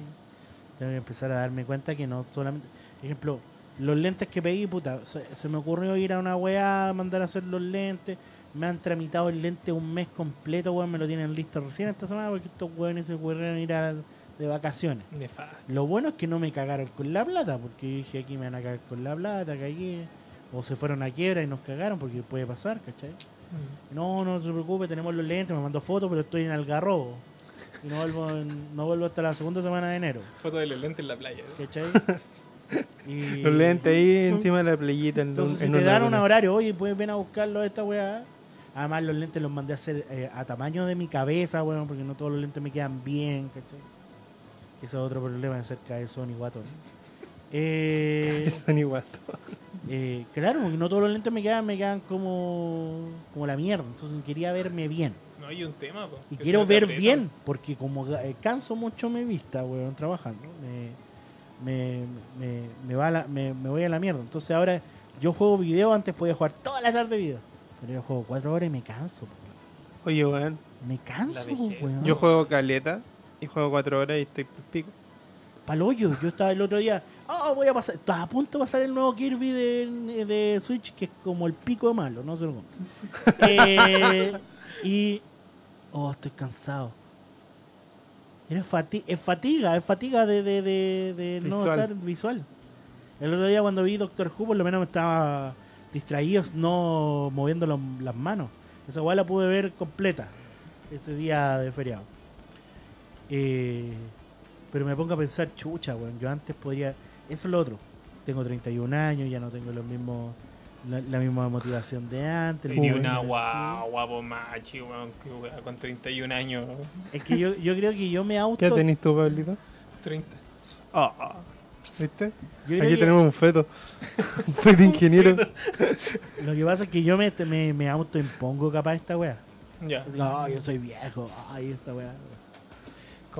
Tengo que empezar a darme cuenta que no solamente. Por ejemplo, los lentes que pedí, puta, se, se me ocurrió ir a una weá, mandar a hacer los lentes. Me han tramitado el lente un mes completo, weón. Me lo tienen listo recién esta semana porque estos weones se ocurrieron ir a, de vacaciones. Nefasto. Lo bueno es que no me cagaron con la plata, porque yo dije aquí me van a cagar con la plata, cagué. O se fueron a quiebra y nos cagaron, porque puede pasar, ¿cachai? No, no se preocupe, tenemos los lentes, me mandó fotos, pero estoy en Algarrobo. Y no vuelvo, en- no vuelvo hasta la segunda semana de enero, Foto de los lentes en la playa. ¿cachai? Y- Los lentes ahí encima de la playita. En, Entonces, un- si en te dan un horario, oye, puedes ven a buscarlo a esta weá. Además, los lentes los mandé a hacer eh, a tamaño de mi cabeza, weón, porque no todos los lentes me quedan bien, ¿cachai? Ese es otro problema de ser cabezón y guatón. Eh, Son igual. Eh, claro, porque no todos los lentes me quedan, me quedan como, como la mierda. Entonces quería verme bien. No hay un tema, po. Y quiero ver bien, porque como eh, canso mucho mi vista, weón, trabajando, me, me, me, me va a la- me, me voy a la mierda. Entonces ahora yo juego video, antes podía jugar toda la tarde video. Pero yo juego cuatro horas y me canso. po. Oye, weón. Me canso, weón. Yo juego caleta y juego cuatro horas y estoy por pico. Paloyo, yo estaba el otro día, ah, voy a pasar, estaba a punto de pasar el nuevo Kirby de, de Switch, que es como el pico de malo, no sé cómo. Eh, y, oh, estoy cansado. Era fati- es fatiga, es fatiga de, de, de, de no estar visual. El otro día cuando vi Doctor Who, por lo menos me estaba distraído, no moviendo los- las manos. Esa weá la pude ver completa ese día de feriado. Eh, pero me pongo a pensar, chucha, weón. Yo antes podría. Eso es lo otro. Tengo 31 años, ya no tengo los mismos, la, la misma motivación de antes. Tenía una guagua, po, machi, weón, con 31 años. Es que yo, yo creo que yo me auto. ¿Qué tenés tú, Pablito? 30. Ah, ¿Viste? yo creo Aquí que tenemos un feto. un feto ingeniero. Lo que pasa es que yo me, me, me autoimpongo capaz esta weá. Ya. Así, "Ah, yo soy viejo. Ay, esta weá.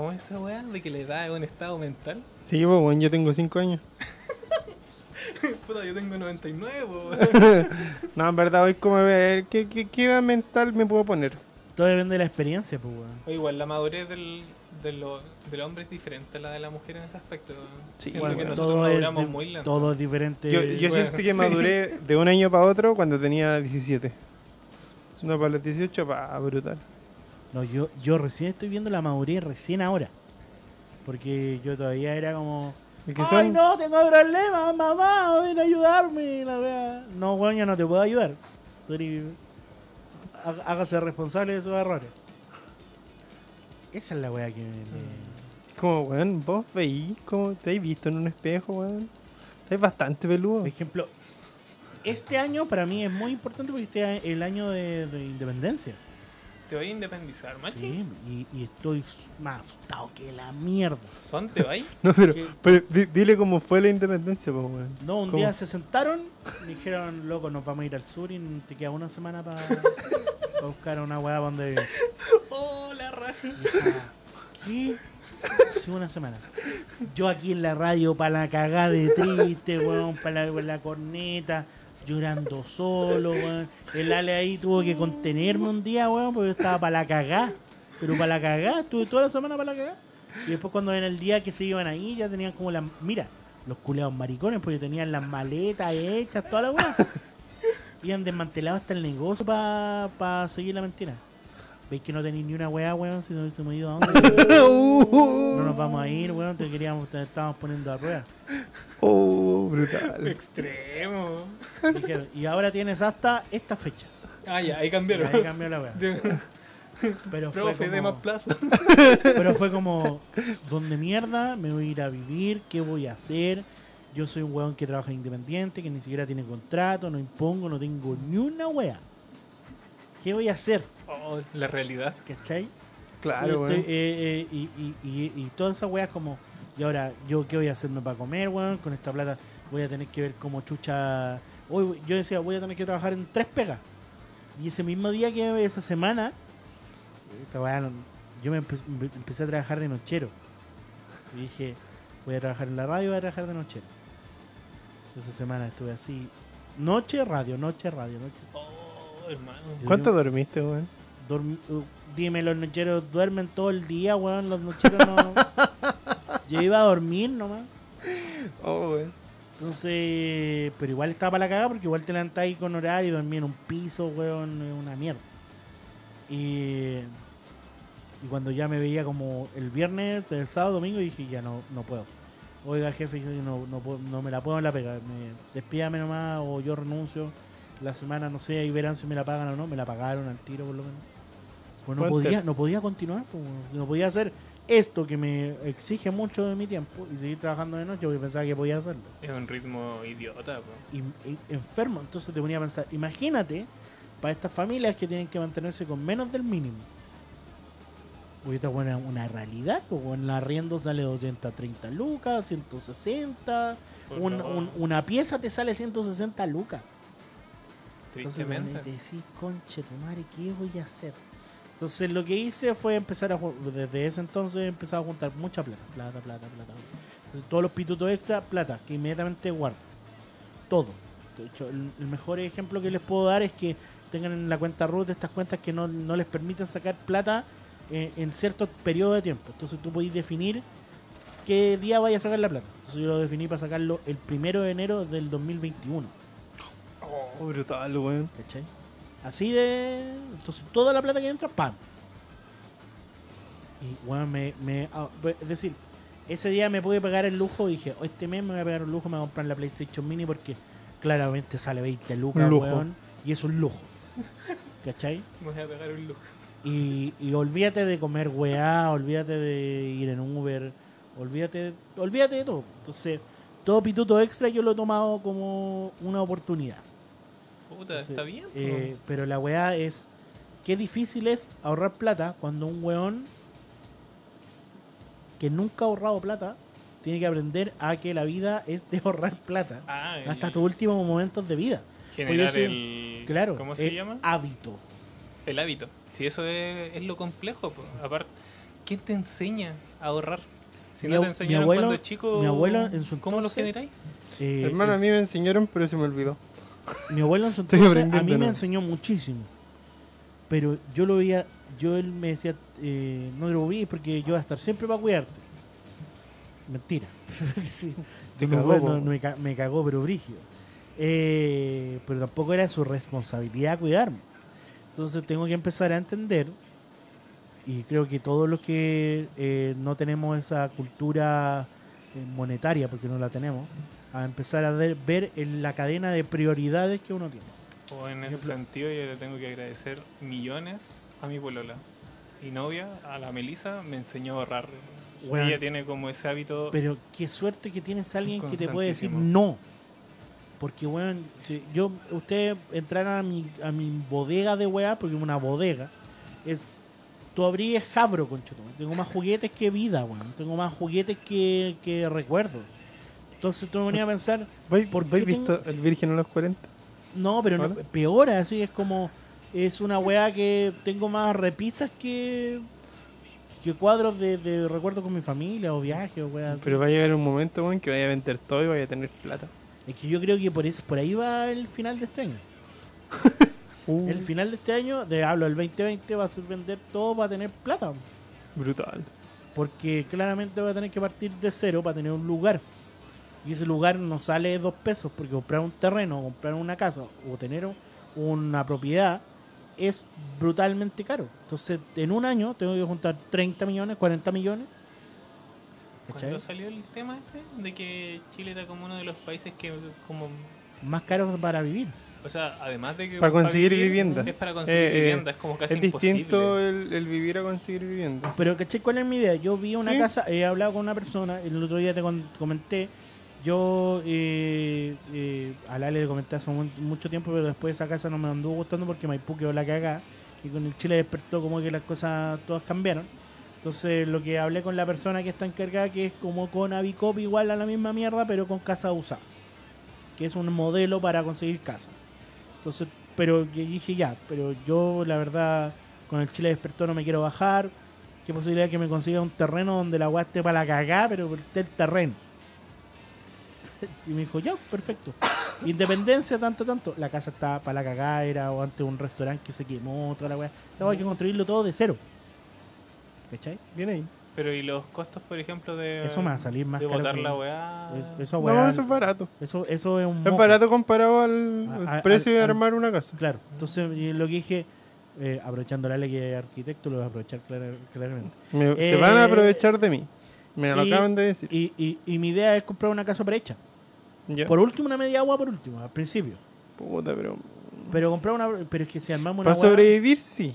¿Cómo es esa weá de que le da un estado mental? Sí, pues, weón, yo tengo cinco años. Puta, yo tengo 99, po. No, en verdad, hoy como a ver, ¿qué, qué, qué edad mental me puedo poner? Todo depende de la experiencia, pues weón. O igual, la madurez del, de lo- del hombre es diferente a la de la mujer en ese aspecto. Sí, Siento bueno, que bueno, nosotros todo, es, maduramos muy lento. todo es diferente. Yo, yo bueno, siento que sí. maduré de un año para otro cuando tenía 17. No, para los 18, pa, brutal. No, yo, yo recién estoy viendo la madurez recién ahora. Porque yo todavía era como. ¡Ay, son, no! Tengo problemas, mamá, ven a ayudarme. La wea. No, weón, yo no te puedo ayudar. Tú eres- Hágase responsable de esos errores. Esa es la weá que me. me- como, weón, vos veís como te habéis visto en un espejo, weón. Estáis bastante peludo. Por ejemplo, este año para mí es muy importante porque este es el año de, de independencia. ¿Te voy a independizar, machi? Sí, y, y estoy más asustado que la mierda. ¿A ¿Dónde te vas? No, pero, pero di- dile cómo fue la independencia, pues, weón. No, un ¿Cómo? día se sentaron, me dijeron, loco, nos vamos a ir al sur y te queda una semana para buscar una weá donde vivir. ¡Oh, la raja! Dije, ¿Qué? Sí, una semana. Yo aquí en la radio para la cagada de triste, weón, para la, la corneta, llorando solo, weón. El Ale ahí tuvo que contenerme un día, weón, porque yo estaba para la cagada. Pero para la cagada, estuve toda la semana para la cagada. Y después cuando en el día que se iban ahí, ya tenían como las... Mira, los culeados maricones, porque tenían las maletas hechas, toda la weá. Y han desmantelado hasta el negocio para seguir la mentira. ¿Veis que no tenéis ni una weá, weón? Si no hubiésemos ido a dónde. No nos vamos a ir, weón. Te queríamos, te estábamos poniendo a prueba. Oh, brutal. Extremo. Dijeron, y ahora tienes hasta esta fecha. Ah, ya, ahí Y cambiaron. ahí cambió la weá. Pero fue, Profe, de más como, plaza. pero fue como, ¿dónde mierda me voy a ir a vivir? ¿Qué voy a hacer? Yo soy un weón que trabaja independiente, que ni siquiera tiene contrato, no impongo, no tengo ni una weá. ¿Qué voy a hacer? Oh, la realidad. ¿Cachai? Sí, Claro, estoy- eh, eh, y, y, y, y todas esas weas como, y ahora, ¿yo qué voy a hacerme para comer, weón? Con esta plata voy a tener que ver como chucha... Hoy yo decía, voy a tener que trabajar en tres pegas. Y ese mismo día que esa semana, esta wea no- yo me empe- empecé a trabajar de nochero. Y dije, voy a trabajar en la radio, voy a trabajar de nochero. Esa semana estuve así, noche, radio, noche, radio, noche. Oh, hermano. ¿Cuánto dormiste, weón? Uh, dime, los nocheros duermen todo el día, weón. Los nocheros no. Yo iba a dormir nomás. Oh, weón. Entonces, pero igual estaba para la cagada porque igual te levantás ahí con horario y dormí en un piso, weón, una mierda. Y, y cuando ya me veía como el viernes, el sábado, domingo, dije, ya no, no puedo. Oiga, jefe, yo no, no, puedo- no me la puedo en la pega. Me, despídame nomás o yo renuncio. La semana, no sé, ahí verán si me la pagan o no. Me la pagaron al tiro, por lo menos. Pues no podía, no podía continuar, pues, no podía hacer esto que me exige mucho de mi tiempo y seguir trabajando de noche porque pensaba que podía hacerlo Es un ritmo idiota, y- y enfermo. Entonces te ponía a pensar, imagínate para estas familias que tienen que mantenerse con menos del mínimo. Porque esta es una, realidad, pues en la arriendo sale 230 lucas, 160, Por un- una pieza te sale 160 lucas. Entonces Tristemente. te decís, conche tu madre, ¿qué voy a hacer? Entonces lo que hice fue empezar a desde ese entonces empezar a juntar mucha plata, plata, plata, plata. Entonces, todos los pitutos extra, plata, que inmediatamente guardo. Todo. De hecho, el, el mejor ejemplo que les puedo dar es que tengan en la cuenta root estas cuentas que no, no les permiten sacar plata eh, en ciertos periodos de tiempo. Entonces tú podéis definir qué día vaya a sacar la plata. Entonces yo lo definí para sacarlo el primero de enero del 2021. Oh, brutal, weón. ¿Cachai? Así de. Entonces, toda la plata que entra, ¡pam! Y, bueno, me. me ah, es decir, ese día me pude pagar el lujo. Dije, "Oh, este mes me voy a pagar un lujo, me voy a comprar la PlayStation Mini porque claramente sale 20 lucas, Un lujo. weón, Y es un lujo. ¿Cachai? Me voy a pegar un lujo. Y, y olvídate de comer weá, olvídate de ir en Uber, olvídate, olvídate de todo. Entonces, todo pituto extra yo lo he tomado como una oportunidad. Puta, Entonces, está bien. eh, pero la weá es qué difícil es ahorrar plata cuando un weón que nunca ha ahorrado plata tiene que aprender a que la vida es de ahorrar plata ah, el- hasta tus últimos momentos de vida. generar el. Claro, ¿Cómo se el llama? Hábito. El hábito. Si eso es, es lo complejo, po. aparte, ¿quién te enseña a ahorrar? Si Mi no te mi enseñaron abuelo- cuando chico, mi abuelo en su ¿cómo lo generáis? Eh, Hermano, a mí me enseñaron, pero se me olvidó. Mi abuelo en su entonces a mí me enseñó muchísimo. Pero yo lo veía, yo él me decía, eh, no lo olvides porque yo voy a estar siempre para cuidarte. Mentira. Sí, Te no cagó, fue- po. no- no me, ca- me cagó, pero brígido. Eh, pero tampoco era su responsabilidad cuidarme. Entonces tengo que empezar a entender, y creo que todos los que eh, no tenemos esa cultura eh, monetaria, porque no la tenemos, a empezar a ver, ver en la cadena de prioridades que uno tiene. O en ese ejemplo- sentido yo le tengo que agradecer millones a mi polola. Y novia, a la Melissa, me enseñó a ahorrar. Weón. Ella tiene como ese hábito. Pero qué suerte que tienes a alguien que te puede decir no. Porque, weón, si yo, ustedes entraran a mi, a mi bodega de weá, porque una bodega es. Tú abrías Jabro, conchetum. Tengo más juguetes que vida, weón. Tengo más juguetes que, que recuerdos. Entonces tú me venías a pensar, ¿Vais ¿Por ¿vais qué visto El Virgen a los 40? no, pero no, peor, así es como. Es una weá que tengo más repisas que. que cuadros de, de recuerdos con mi familia o viajes o weá así. Pero va a llegar un momento, weón, que vaya a vender todo y vaya a tener plata. Es que yo creo que por eso, por ahí va el final de este año. Uh, El final de este año, de hablo del 2020, va a ser vender todo para tener plata. brutal. Porque claramente va a tener que partir de cero para tener un lugar. Y ese lugar no sale de dos pesos, porque comprar un terreno, comprar una casa o tener una propiedad es brutalmente caro. Entonces, en un año tengo que juntar 30 millones, 40 millones. ¿Cachai? ¿Cuándo salió el tema ese? De que Chile era como uno de los países que como... Más caro para vivir. O sea, además de que... Para conseguir vivienda. Es para conseguir Eh, eh, vivienda, es como casi es distinto imposible. el, el vivir a conseguir vivienda. Pero, ¿cachai? ¿Cuál es mi idea? Yo vi una Sí. casa, he hablado con una persona, el otro día te comenté, yo eh, eh, a Lale le comenté hace mu- mucho tiempo, pero después esa casa no me anduvo gustando porque Maipú quedó la cagada y con el Chile despertó como que las cosas todas cambiaron. Entonces lo que hablé con la persona que está encargada, que es como con Avicop igual a la misma mierda, pero con casa usada. Que es un modelo para conseguir casa. Entonces, pero dije ya, pero yo la verdad con el Chile despertó no me quiero bajar. ¿Qué posibilidad que me consiga un terreno donde la weá esté para la cagá, pero esté el terreno? Y me dijo, ya, perfecto. Independencia, tanto, tanto. La casa está para la cagada, era o antes un restaurante que se quemó, toda la weá. Esa weá hay que construirlo todo de cero. ¿Cachai? Bien ahí. Pero ¿y los costos, por ejemplo, de, Eso me va a salir más de caro botar que- la weá? Es- Eso, No, eso es barato. eso, eso es un Es moco. barato comparado al, A- al a- precio de al- armar una casa. Claro. Entonces, y lo que dije, eh, aprovechando la ley que es arquitecto, lo voy a aprovechar clara- claramente. Me- Eh, se van a aprovechar de mí. Me lo y- acaban de decir. Y, y, y mi idea es comprar una casa prehecha. Por último, una media agua por último, al principio. Puta, pero. Pero comprar una. Pero es que si armamos una. Para sobrevivir, sí.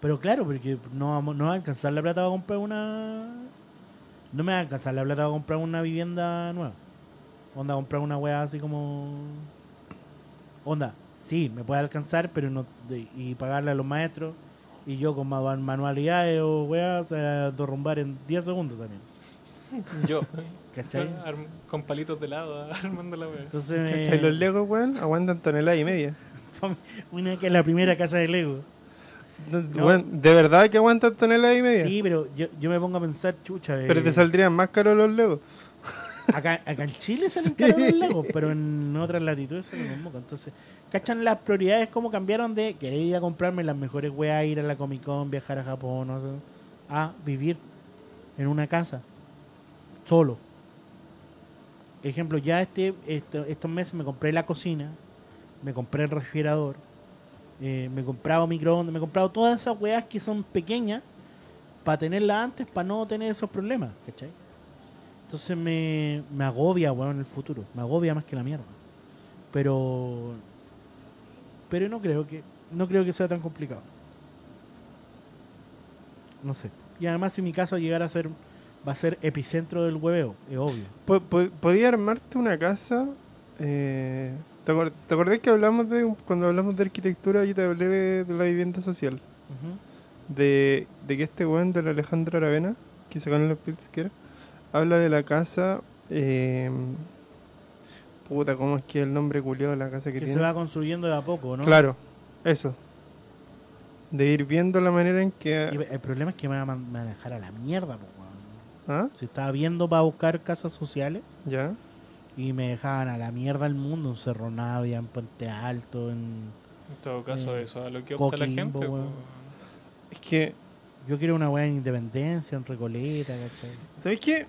Pero claro, porque no, vamos- no va a alcanzar la plata para comprar una. No me va a alcanzar la plata para comprar una vivienda nueva. Onda, comprar una weá así como. Onda, sí, me puede alcanzar, pero no. y pagarle a los maestros. Y yo con ma- manualidades o weá, o sea, derrumbar en 10 segundos también. Yo, ¿Cachai? con palitos de lado, armando la weá. Entonces, me- ¿Cachai? Los Legos, weón, aguantan tonelada y media. una que es la primera casa de Lego. No, No. weón, de verdad que aguantan tonelada y media. Sí, pero yo, yo me pongo a pensar, chucha. Pero eh, te saldrían más caros los Legos. Acá, acá en Chile salen caros los lagos, pero en otras latitudes salen un moco. Entonces, ¿cachan las prioridades cómo cambiaron de querer ir a comprarme las mejores weas, ir a la Comic Con, viajar a Japón, no sé, a vivir en una casa, solo? Ejemplo, ya este, este- estos meses me compré la cocina, me compré el refrigerador, eh, me he comprado microondas, me he comprado todas esas weas que son pequeñas para tenerlas antes, para no tener esos problemas, ¿cachai? Entonces me, me agobia, weón, el futuro. Me agobia más que la mierda. Pero. Pero no creo que. No creo que sea tan complicado. No sé. Y además si mi casa llegara a ser. Va a ser epicentro del hueveo, es obvio. Po- po- Podía armarte una casa. eh, ¿te, acor- te acordás que hablamos de. Cuando hablamos de arquitectura, yo te hablé de, de la vivienda social? De, de que este weón del Alejandro Aravena, que se ganó los Pritzker, habla de la casa. eh, puta, ¿cómo es que el nombre culiado de la casa que, Que tiene? se va construyendo de a poco, ¿no? Claro, eso. De ir viendo la manera en que. Sí, el problema es que me van a, man- me van a la mierda, po. ¿Ah? Si estaba viendo para buscar casas sociales ¿Ya? y me dejaban a la mierda el mundo en Cerro Navia, en Puente Alto, en... En todo caso, Eh, eso a lo que opta la Coquimbo, gente. weón. po. Es que. Yo quiero una weá en Independencia, en Recoleta, ¿cachai? ¿Sabes qué?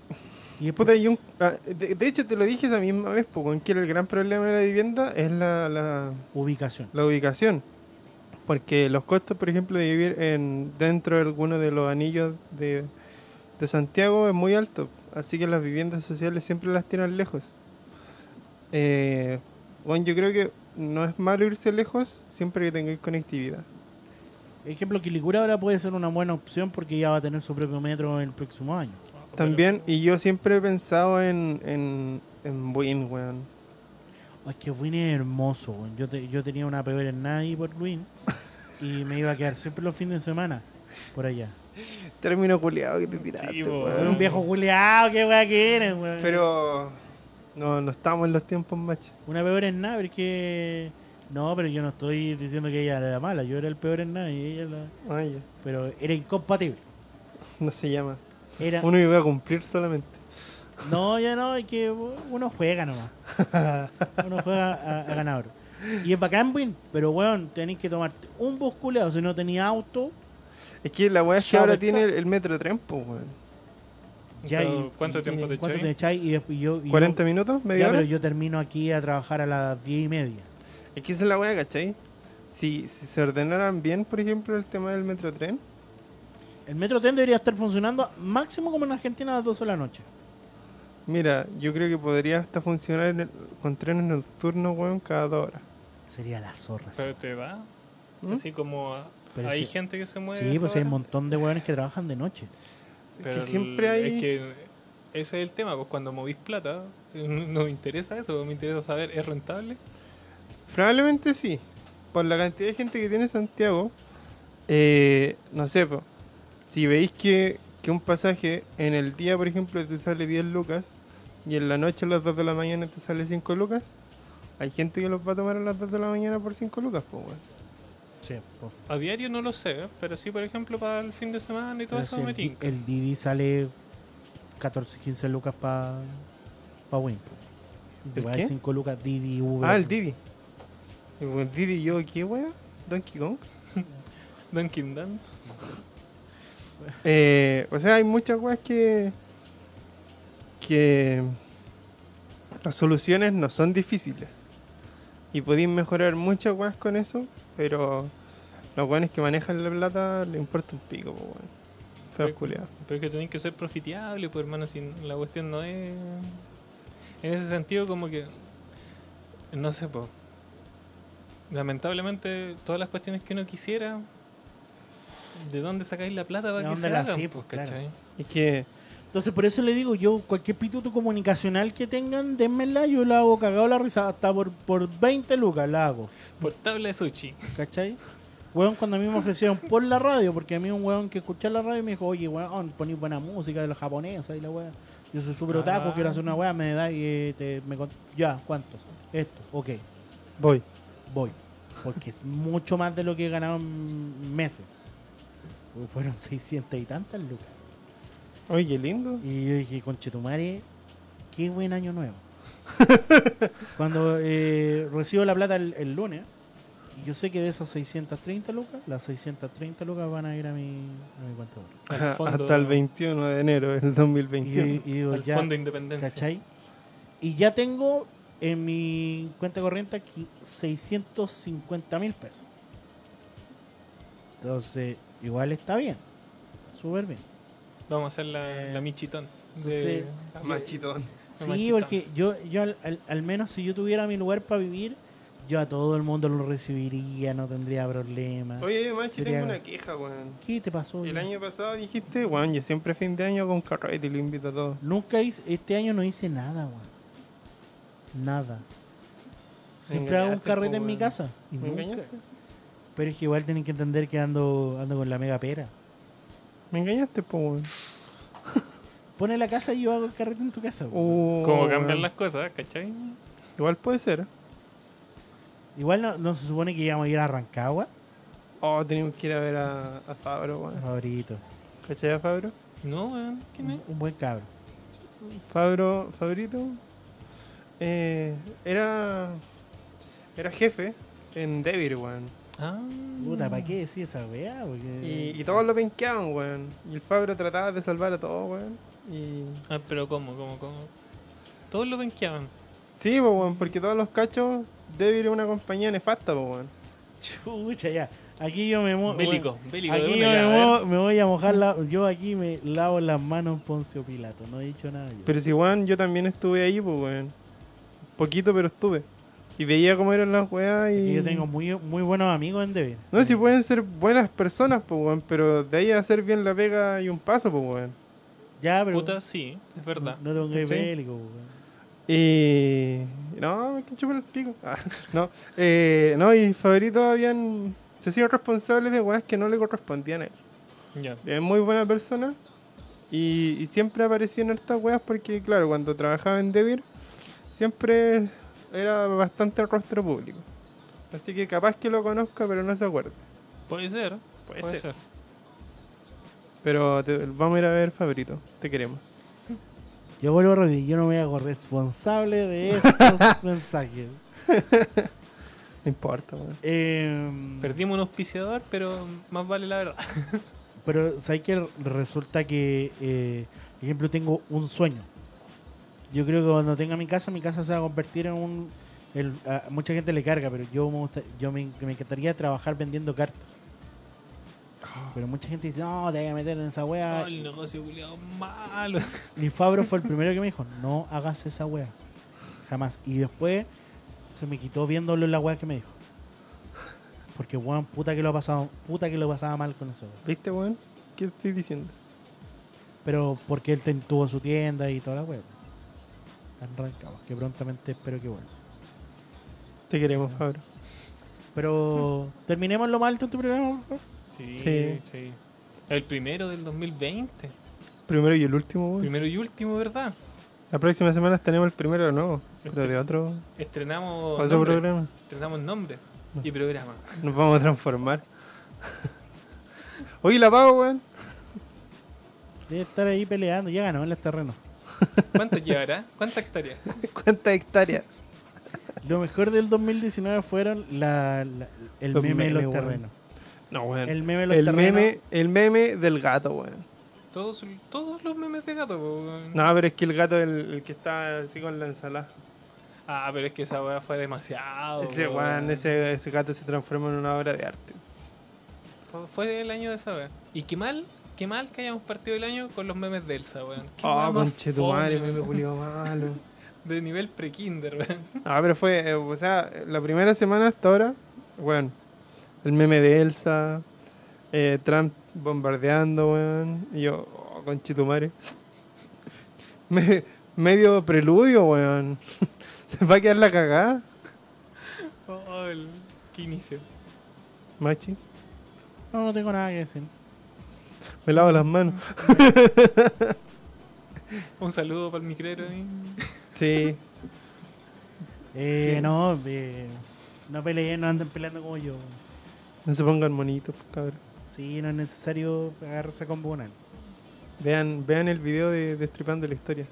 Y después, Puta, hay un- ah, de, de hecho, te lo dije esa misma vez, porque que el gran problema de la vivienda es la, la, ubicación. la ubicación. Porque los costos, por ejemplo, de vivir en dentro de alguno de los anillos de, de Santiago es muy alto. Así que las viviendas sociales siempre las tiran lejos. Eh, bueno, yo creo que no es malo irse lejos siempre que tengáis conectividad. Ejemplo, Quilicura ahora puede ser una buena opción porque ya va a tener su propio metro el próximo año. También, y yo siempre he pensado en, en, en Buin, weón. Oh, es que Win es hermoso, weón. Yo, te- yo tenía una peor en nadie por Win y me iba a quedar siempre los fines de semana por allá. Término culiado que te tiraste, Sí, po, weón. Un viejo culeado, qué weá que eres, weón. Pero no, no estamos en los tiempos, macho. Una peor en nada, pero es que. No, pero yo no estoy diciendo que ella era mala, yo era el peor en nada y ella la. Ay, Pero era incompatible. no se llama. Era. Uno iba a cumplir solamente. No, ya no, es que uno juega nomás. Uno juega a, a ganador. Y es bacán, win, pero weón, tenéis que tomarte un bus culeado. Si no tenía auto, Es que la weá es que ahora pescado. tiene el, el metro tren, pues, weón. ya. Y- ¿Cuánto y- tiempo te ¿Cuánto echáis? te echáis? Y después yo. y yo- ¿40 minutos? ¿Media ya, hora? pero yo termino aquí a trabajar a las 10 y media. Es que esa es la weá, ¿cachai? Si, si se ordenaran bien, por ejemplo, el tema del metro tren, El metro TEN debería estar funcionando máximo como en Argentina a las 12 de la noche. mira, yo creo que podría hasta funcionar en el- con trenes nocturnos, weón, cada dos horas. Sería la zorra. sí. Pero te da. ¿Mm? Así como a- Pero hay sí- gente que se mueve. Sí, pues hay un montón de weones que trabajan de noche. Es Pero que siempre hay... Es que ese es el tema, pues cuando movís plata, no me interesa eso, me interesa saber, ¿es rentable? Probablemente sí. Por la cantidad de gente que tiene Santiago, eh, no sé, po, si veis que, que un pasaje en el día, por ejemplo, te sale 10 lucas y en la noche a las 2 de la mañana te sale 5 lucas, hay gente que los va a tomar a las 2 de la mañana por 5 lucas, pues, weón. Sí. A diario no lo sé, pero sí, por ejemplo, para el fin de semana y todo eso me el, tinca. el Didi sale 14, 15 lucas para pa Win. ¿El qué? 5 lucas Didi, Uber. Ah, el Didi. El Didi, yo, ¿qué wea? Donkey Kong. Dunkin' Dance. Eh, o sea, hay muchas weas que. que. las soluciones no son difíciles. Y podéis mejorar muchas weas con eso, pero los weones que manejan la plata le importa un pico, po, weón. Sí. culiados. Pero es que tenéis que ser profiteable, pues hermano, si la cuestión no es... En ese sentido como que... No sé, pues... Lamentablemente, todas las cuestiones que uno quisiera... ¿De dónde sacáis la plata ¿De para que dónde se la hagan? sí, pues, pues, claro. ¿cachai? Es que. Entonces, por eso le digo yo, cualquier pituto comunicacional que tengan, denmela, yo la hago cagado la risa, hasta por, por 20 lucas la hago. Por tabla de sushi. ¿Cachai? Weón, cuando a mí me ofrecieron por la radio, porque a mí un weón que escuchaba la radio me dijo, oye, weón, poní buena música de la japonesa y la weá. Yo soy súper otaku, Ah. quiero hacer una weá, me da y eh, te, me cont- Ya, ¿cuántos? Esto, ok, Voy. voy. Porque es mucho más de lo que he ganado en meses. Fueron 600 y tantas lucas. Oye, qué lindo. Y yo dije, conchetumare, qué buen año nuevo. Cuando eh, recibo la plata el, el lunes, y yo sé que de esas 630 lucas, las 630 lucas van a ir a mi, a mi cuenta fondo, Hasta el 21 de enero del Y, 2021. y digo, al ya, fondo de independencia. ¿cachai? Y ya tengo en mi cuenta corriente aquí 650 mil pesos. Entonces, igual está bien. Está súper bien. Vamos a hacer la, Eh, la michitón. sí. De, Machitón. Sí, porque yo, yo al, al- al menos si yo tuviera mi lugar para vivir, yo a todo el mundo lo recibiría, no tendría problema. Oye, Machi, Sería- tengo una queja, weón. ¿Qué te pasó? El ya? año pasado dijiste, weón, yo siempre fin de año con carrete y lo invito a todos. Nunca hice, este año no hice nada, weón. Nada. Siempre hago un carrete en mi casa. y ¿Me nunca-? Pero es que igual tienen que entender que ando, ando con la mega pera. Me engañaste, po. Pone la casa y yo hago el carrete en tu casa. Oh, Cómo cambian las cosas, ¿cachai? Igual puede ser. Igual no, no se supone que íbamos a ir a Rancagua. Oh, tenemos que ir a ver a, a Fabro, weón. Favorito. ¿Cachai a Fabro? No, weón. ¿Quién es? Un, un buen cabro. Fabro, Fabrito, eh, era, era jefe en Devir, weón. Ah. Puta, ¿para qué decir esa weá? Porque- Y, y todos lo penqueaban, weón. Y el Fabro trataba de salvar a todos, weón. Y... Ah, pero ¿cómo? ¿Cómo? ¿Cómo? Todos lo penqueaban. Sí, po, weón, porque todos los cachos, Devir es una compañía nefasta, po, weón. Chucha, ya. Aquí yo me mo- Bélico, bélico. Aquí yo me, mo- me voy a mojar la. Yo aquí me lavo las manos Poncio Pilato. No he dicho nada yo. Pero si, weón, yo también estuve ahí, pues, weón. Poquito, pero estuve. Y veía cómo eran las weas y... Y yo tengo muy, muy buenos amigos en Deber. No, si pueden ser buenas personas, pues, weón, pero de ahí a hacer bien la pega y un paso, pues, weón. Ya, pero. Puta, sí, es verdad. No, no tengo que weón. Y... No, me que chupar el pico. Ah, no, eh, no, y Favorito habían... Se hacían responsables de weas que no le correspondían a él. Ya. Es muy buena persona y, y siempre apareció en estas weas porque, claro, cuando trabajaba en Devir, siempre era bastante rostro público. Así que capaz que lo conozca, pero no se acuerda. Puede ser. Puede Puede ser. ser. Pero te- vamos a ir a ver, Favorito. Te queremos. Yo vuelvo a repetir, yo no me hago responsable de estos mensajes. No importa. Eh, Perdimos un auspiciador, pero más vale la verdad. Pero ¿sabes que Resulta que, eh, por ejemplo, tengo un sueño. Yo creo que cuando tenga mi casa, mi casa se va a convertir en un... el- a mucha gente le carga, pero yo me, gusta- yo me, me encantaría trabajar vendiendo cartas. Pero mucha gente dice, no, te voy a meter en esa wea. Oh, el negocio culiado malo. Y Fabro fue el primero que me dijo, no hagas esa wea. Jamás. Y después se me quitó viéndolo en la wea que me dijo. Porque weón, puta que lo ha pasado, puta que lo pasaba mal con eso. ¿Viste, weón? ¿Qué estoy diciendo? Pero porque él tuvo su tienda y toda la web. Rancagua, que prontamente espero que vuelva. Te queremos, Fabro. Pero terminemos lo mal en tu programa, por favor. Sí, Sí. sí. El primero del 2020. Primero y el último, weón. Primero y último, ¿verdad? La próxima semana tenemos el primero de nuevo, pero de otro, Estrenamos otro nombre. programa. Estrenamos nombre y programa. Nos vamos a transformar. Oye, la pago, weón. Debe estar ahí peleando, ya ganó en el terreno. ¿Cuánto llevará? ¿Cuántas hectáreas? ¿Cuántas hectáreas? Lo mejor del 2019 fueron la, la- el Los meme de los weón. terrenos. No, weón. El meme de los El terrenos. meme, el meme del gato, weón. Todos, todos los memes de gato, po, weón. No, pero es que el gato es el, el que está así con la ensalada. Ah, pero es que esa weá fue demasiado. Ese po, weón, ese, ese gato se transforma en una obra de arte. Fue, fue el año de esa weá. Y qué mal, qué mal que hayamos partido el año con los memes de Elsa, weón. Qué Oh, conche tu madre, fome, meme weón. culiao malo. De nivel pre-kinder, weón. Ah, pero fue, eh, o sea, la primera semana hasta ahora, bueno, el meme de Elsa, eh, Trump bombardeando, weón, y yo, oh, conchetumare. Me, medio preludio, weón. Se va a quedar la cagada, Oh, el... qué inicio. machi. No, no tengo nada que decir. Me lavo las manos. Un saludo para el micrero ahí. Sí, Eh, no, eh, no peleen, no anden peleando como yo. no se pongan monitos, pues, cabrón. Sí, no es necesario agarrarse con Bonal. Vean, vean el video de Destripando la Historia.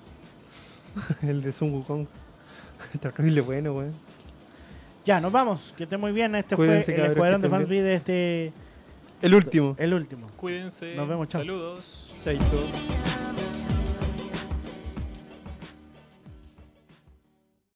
el de Sun Wukong. Está horrible bueno, weón. Ya, nos vamos. Que esté muy bien. Este Cuídense, fue el cabros, escuadrón de fans de este. El último. El último. Cuídense. Nos vemos, chao. Saludos. Chaito.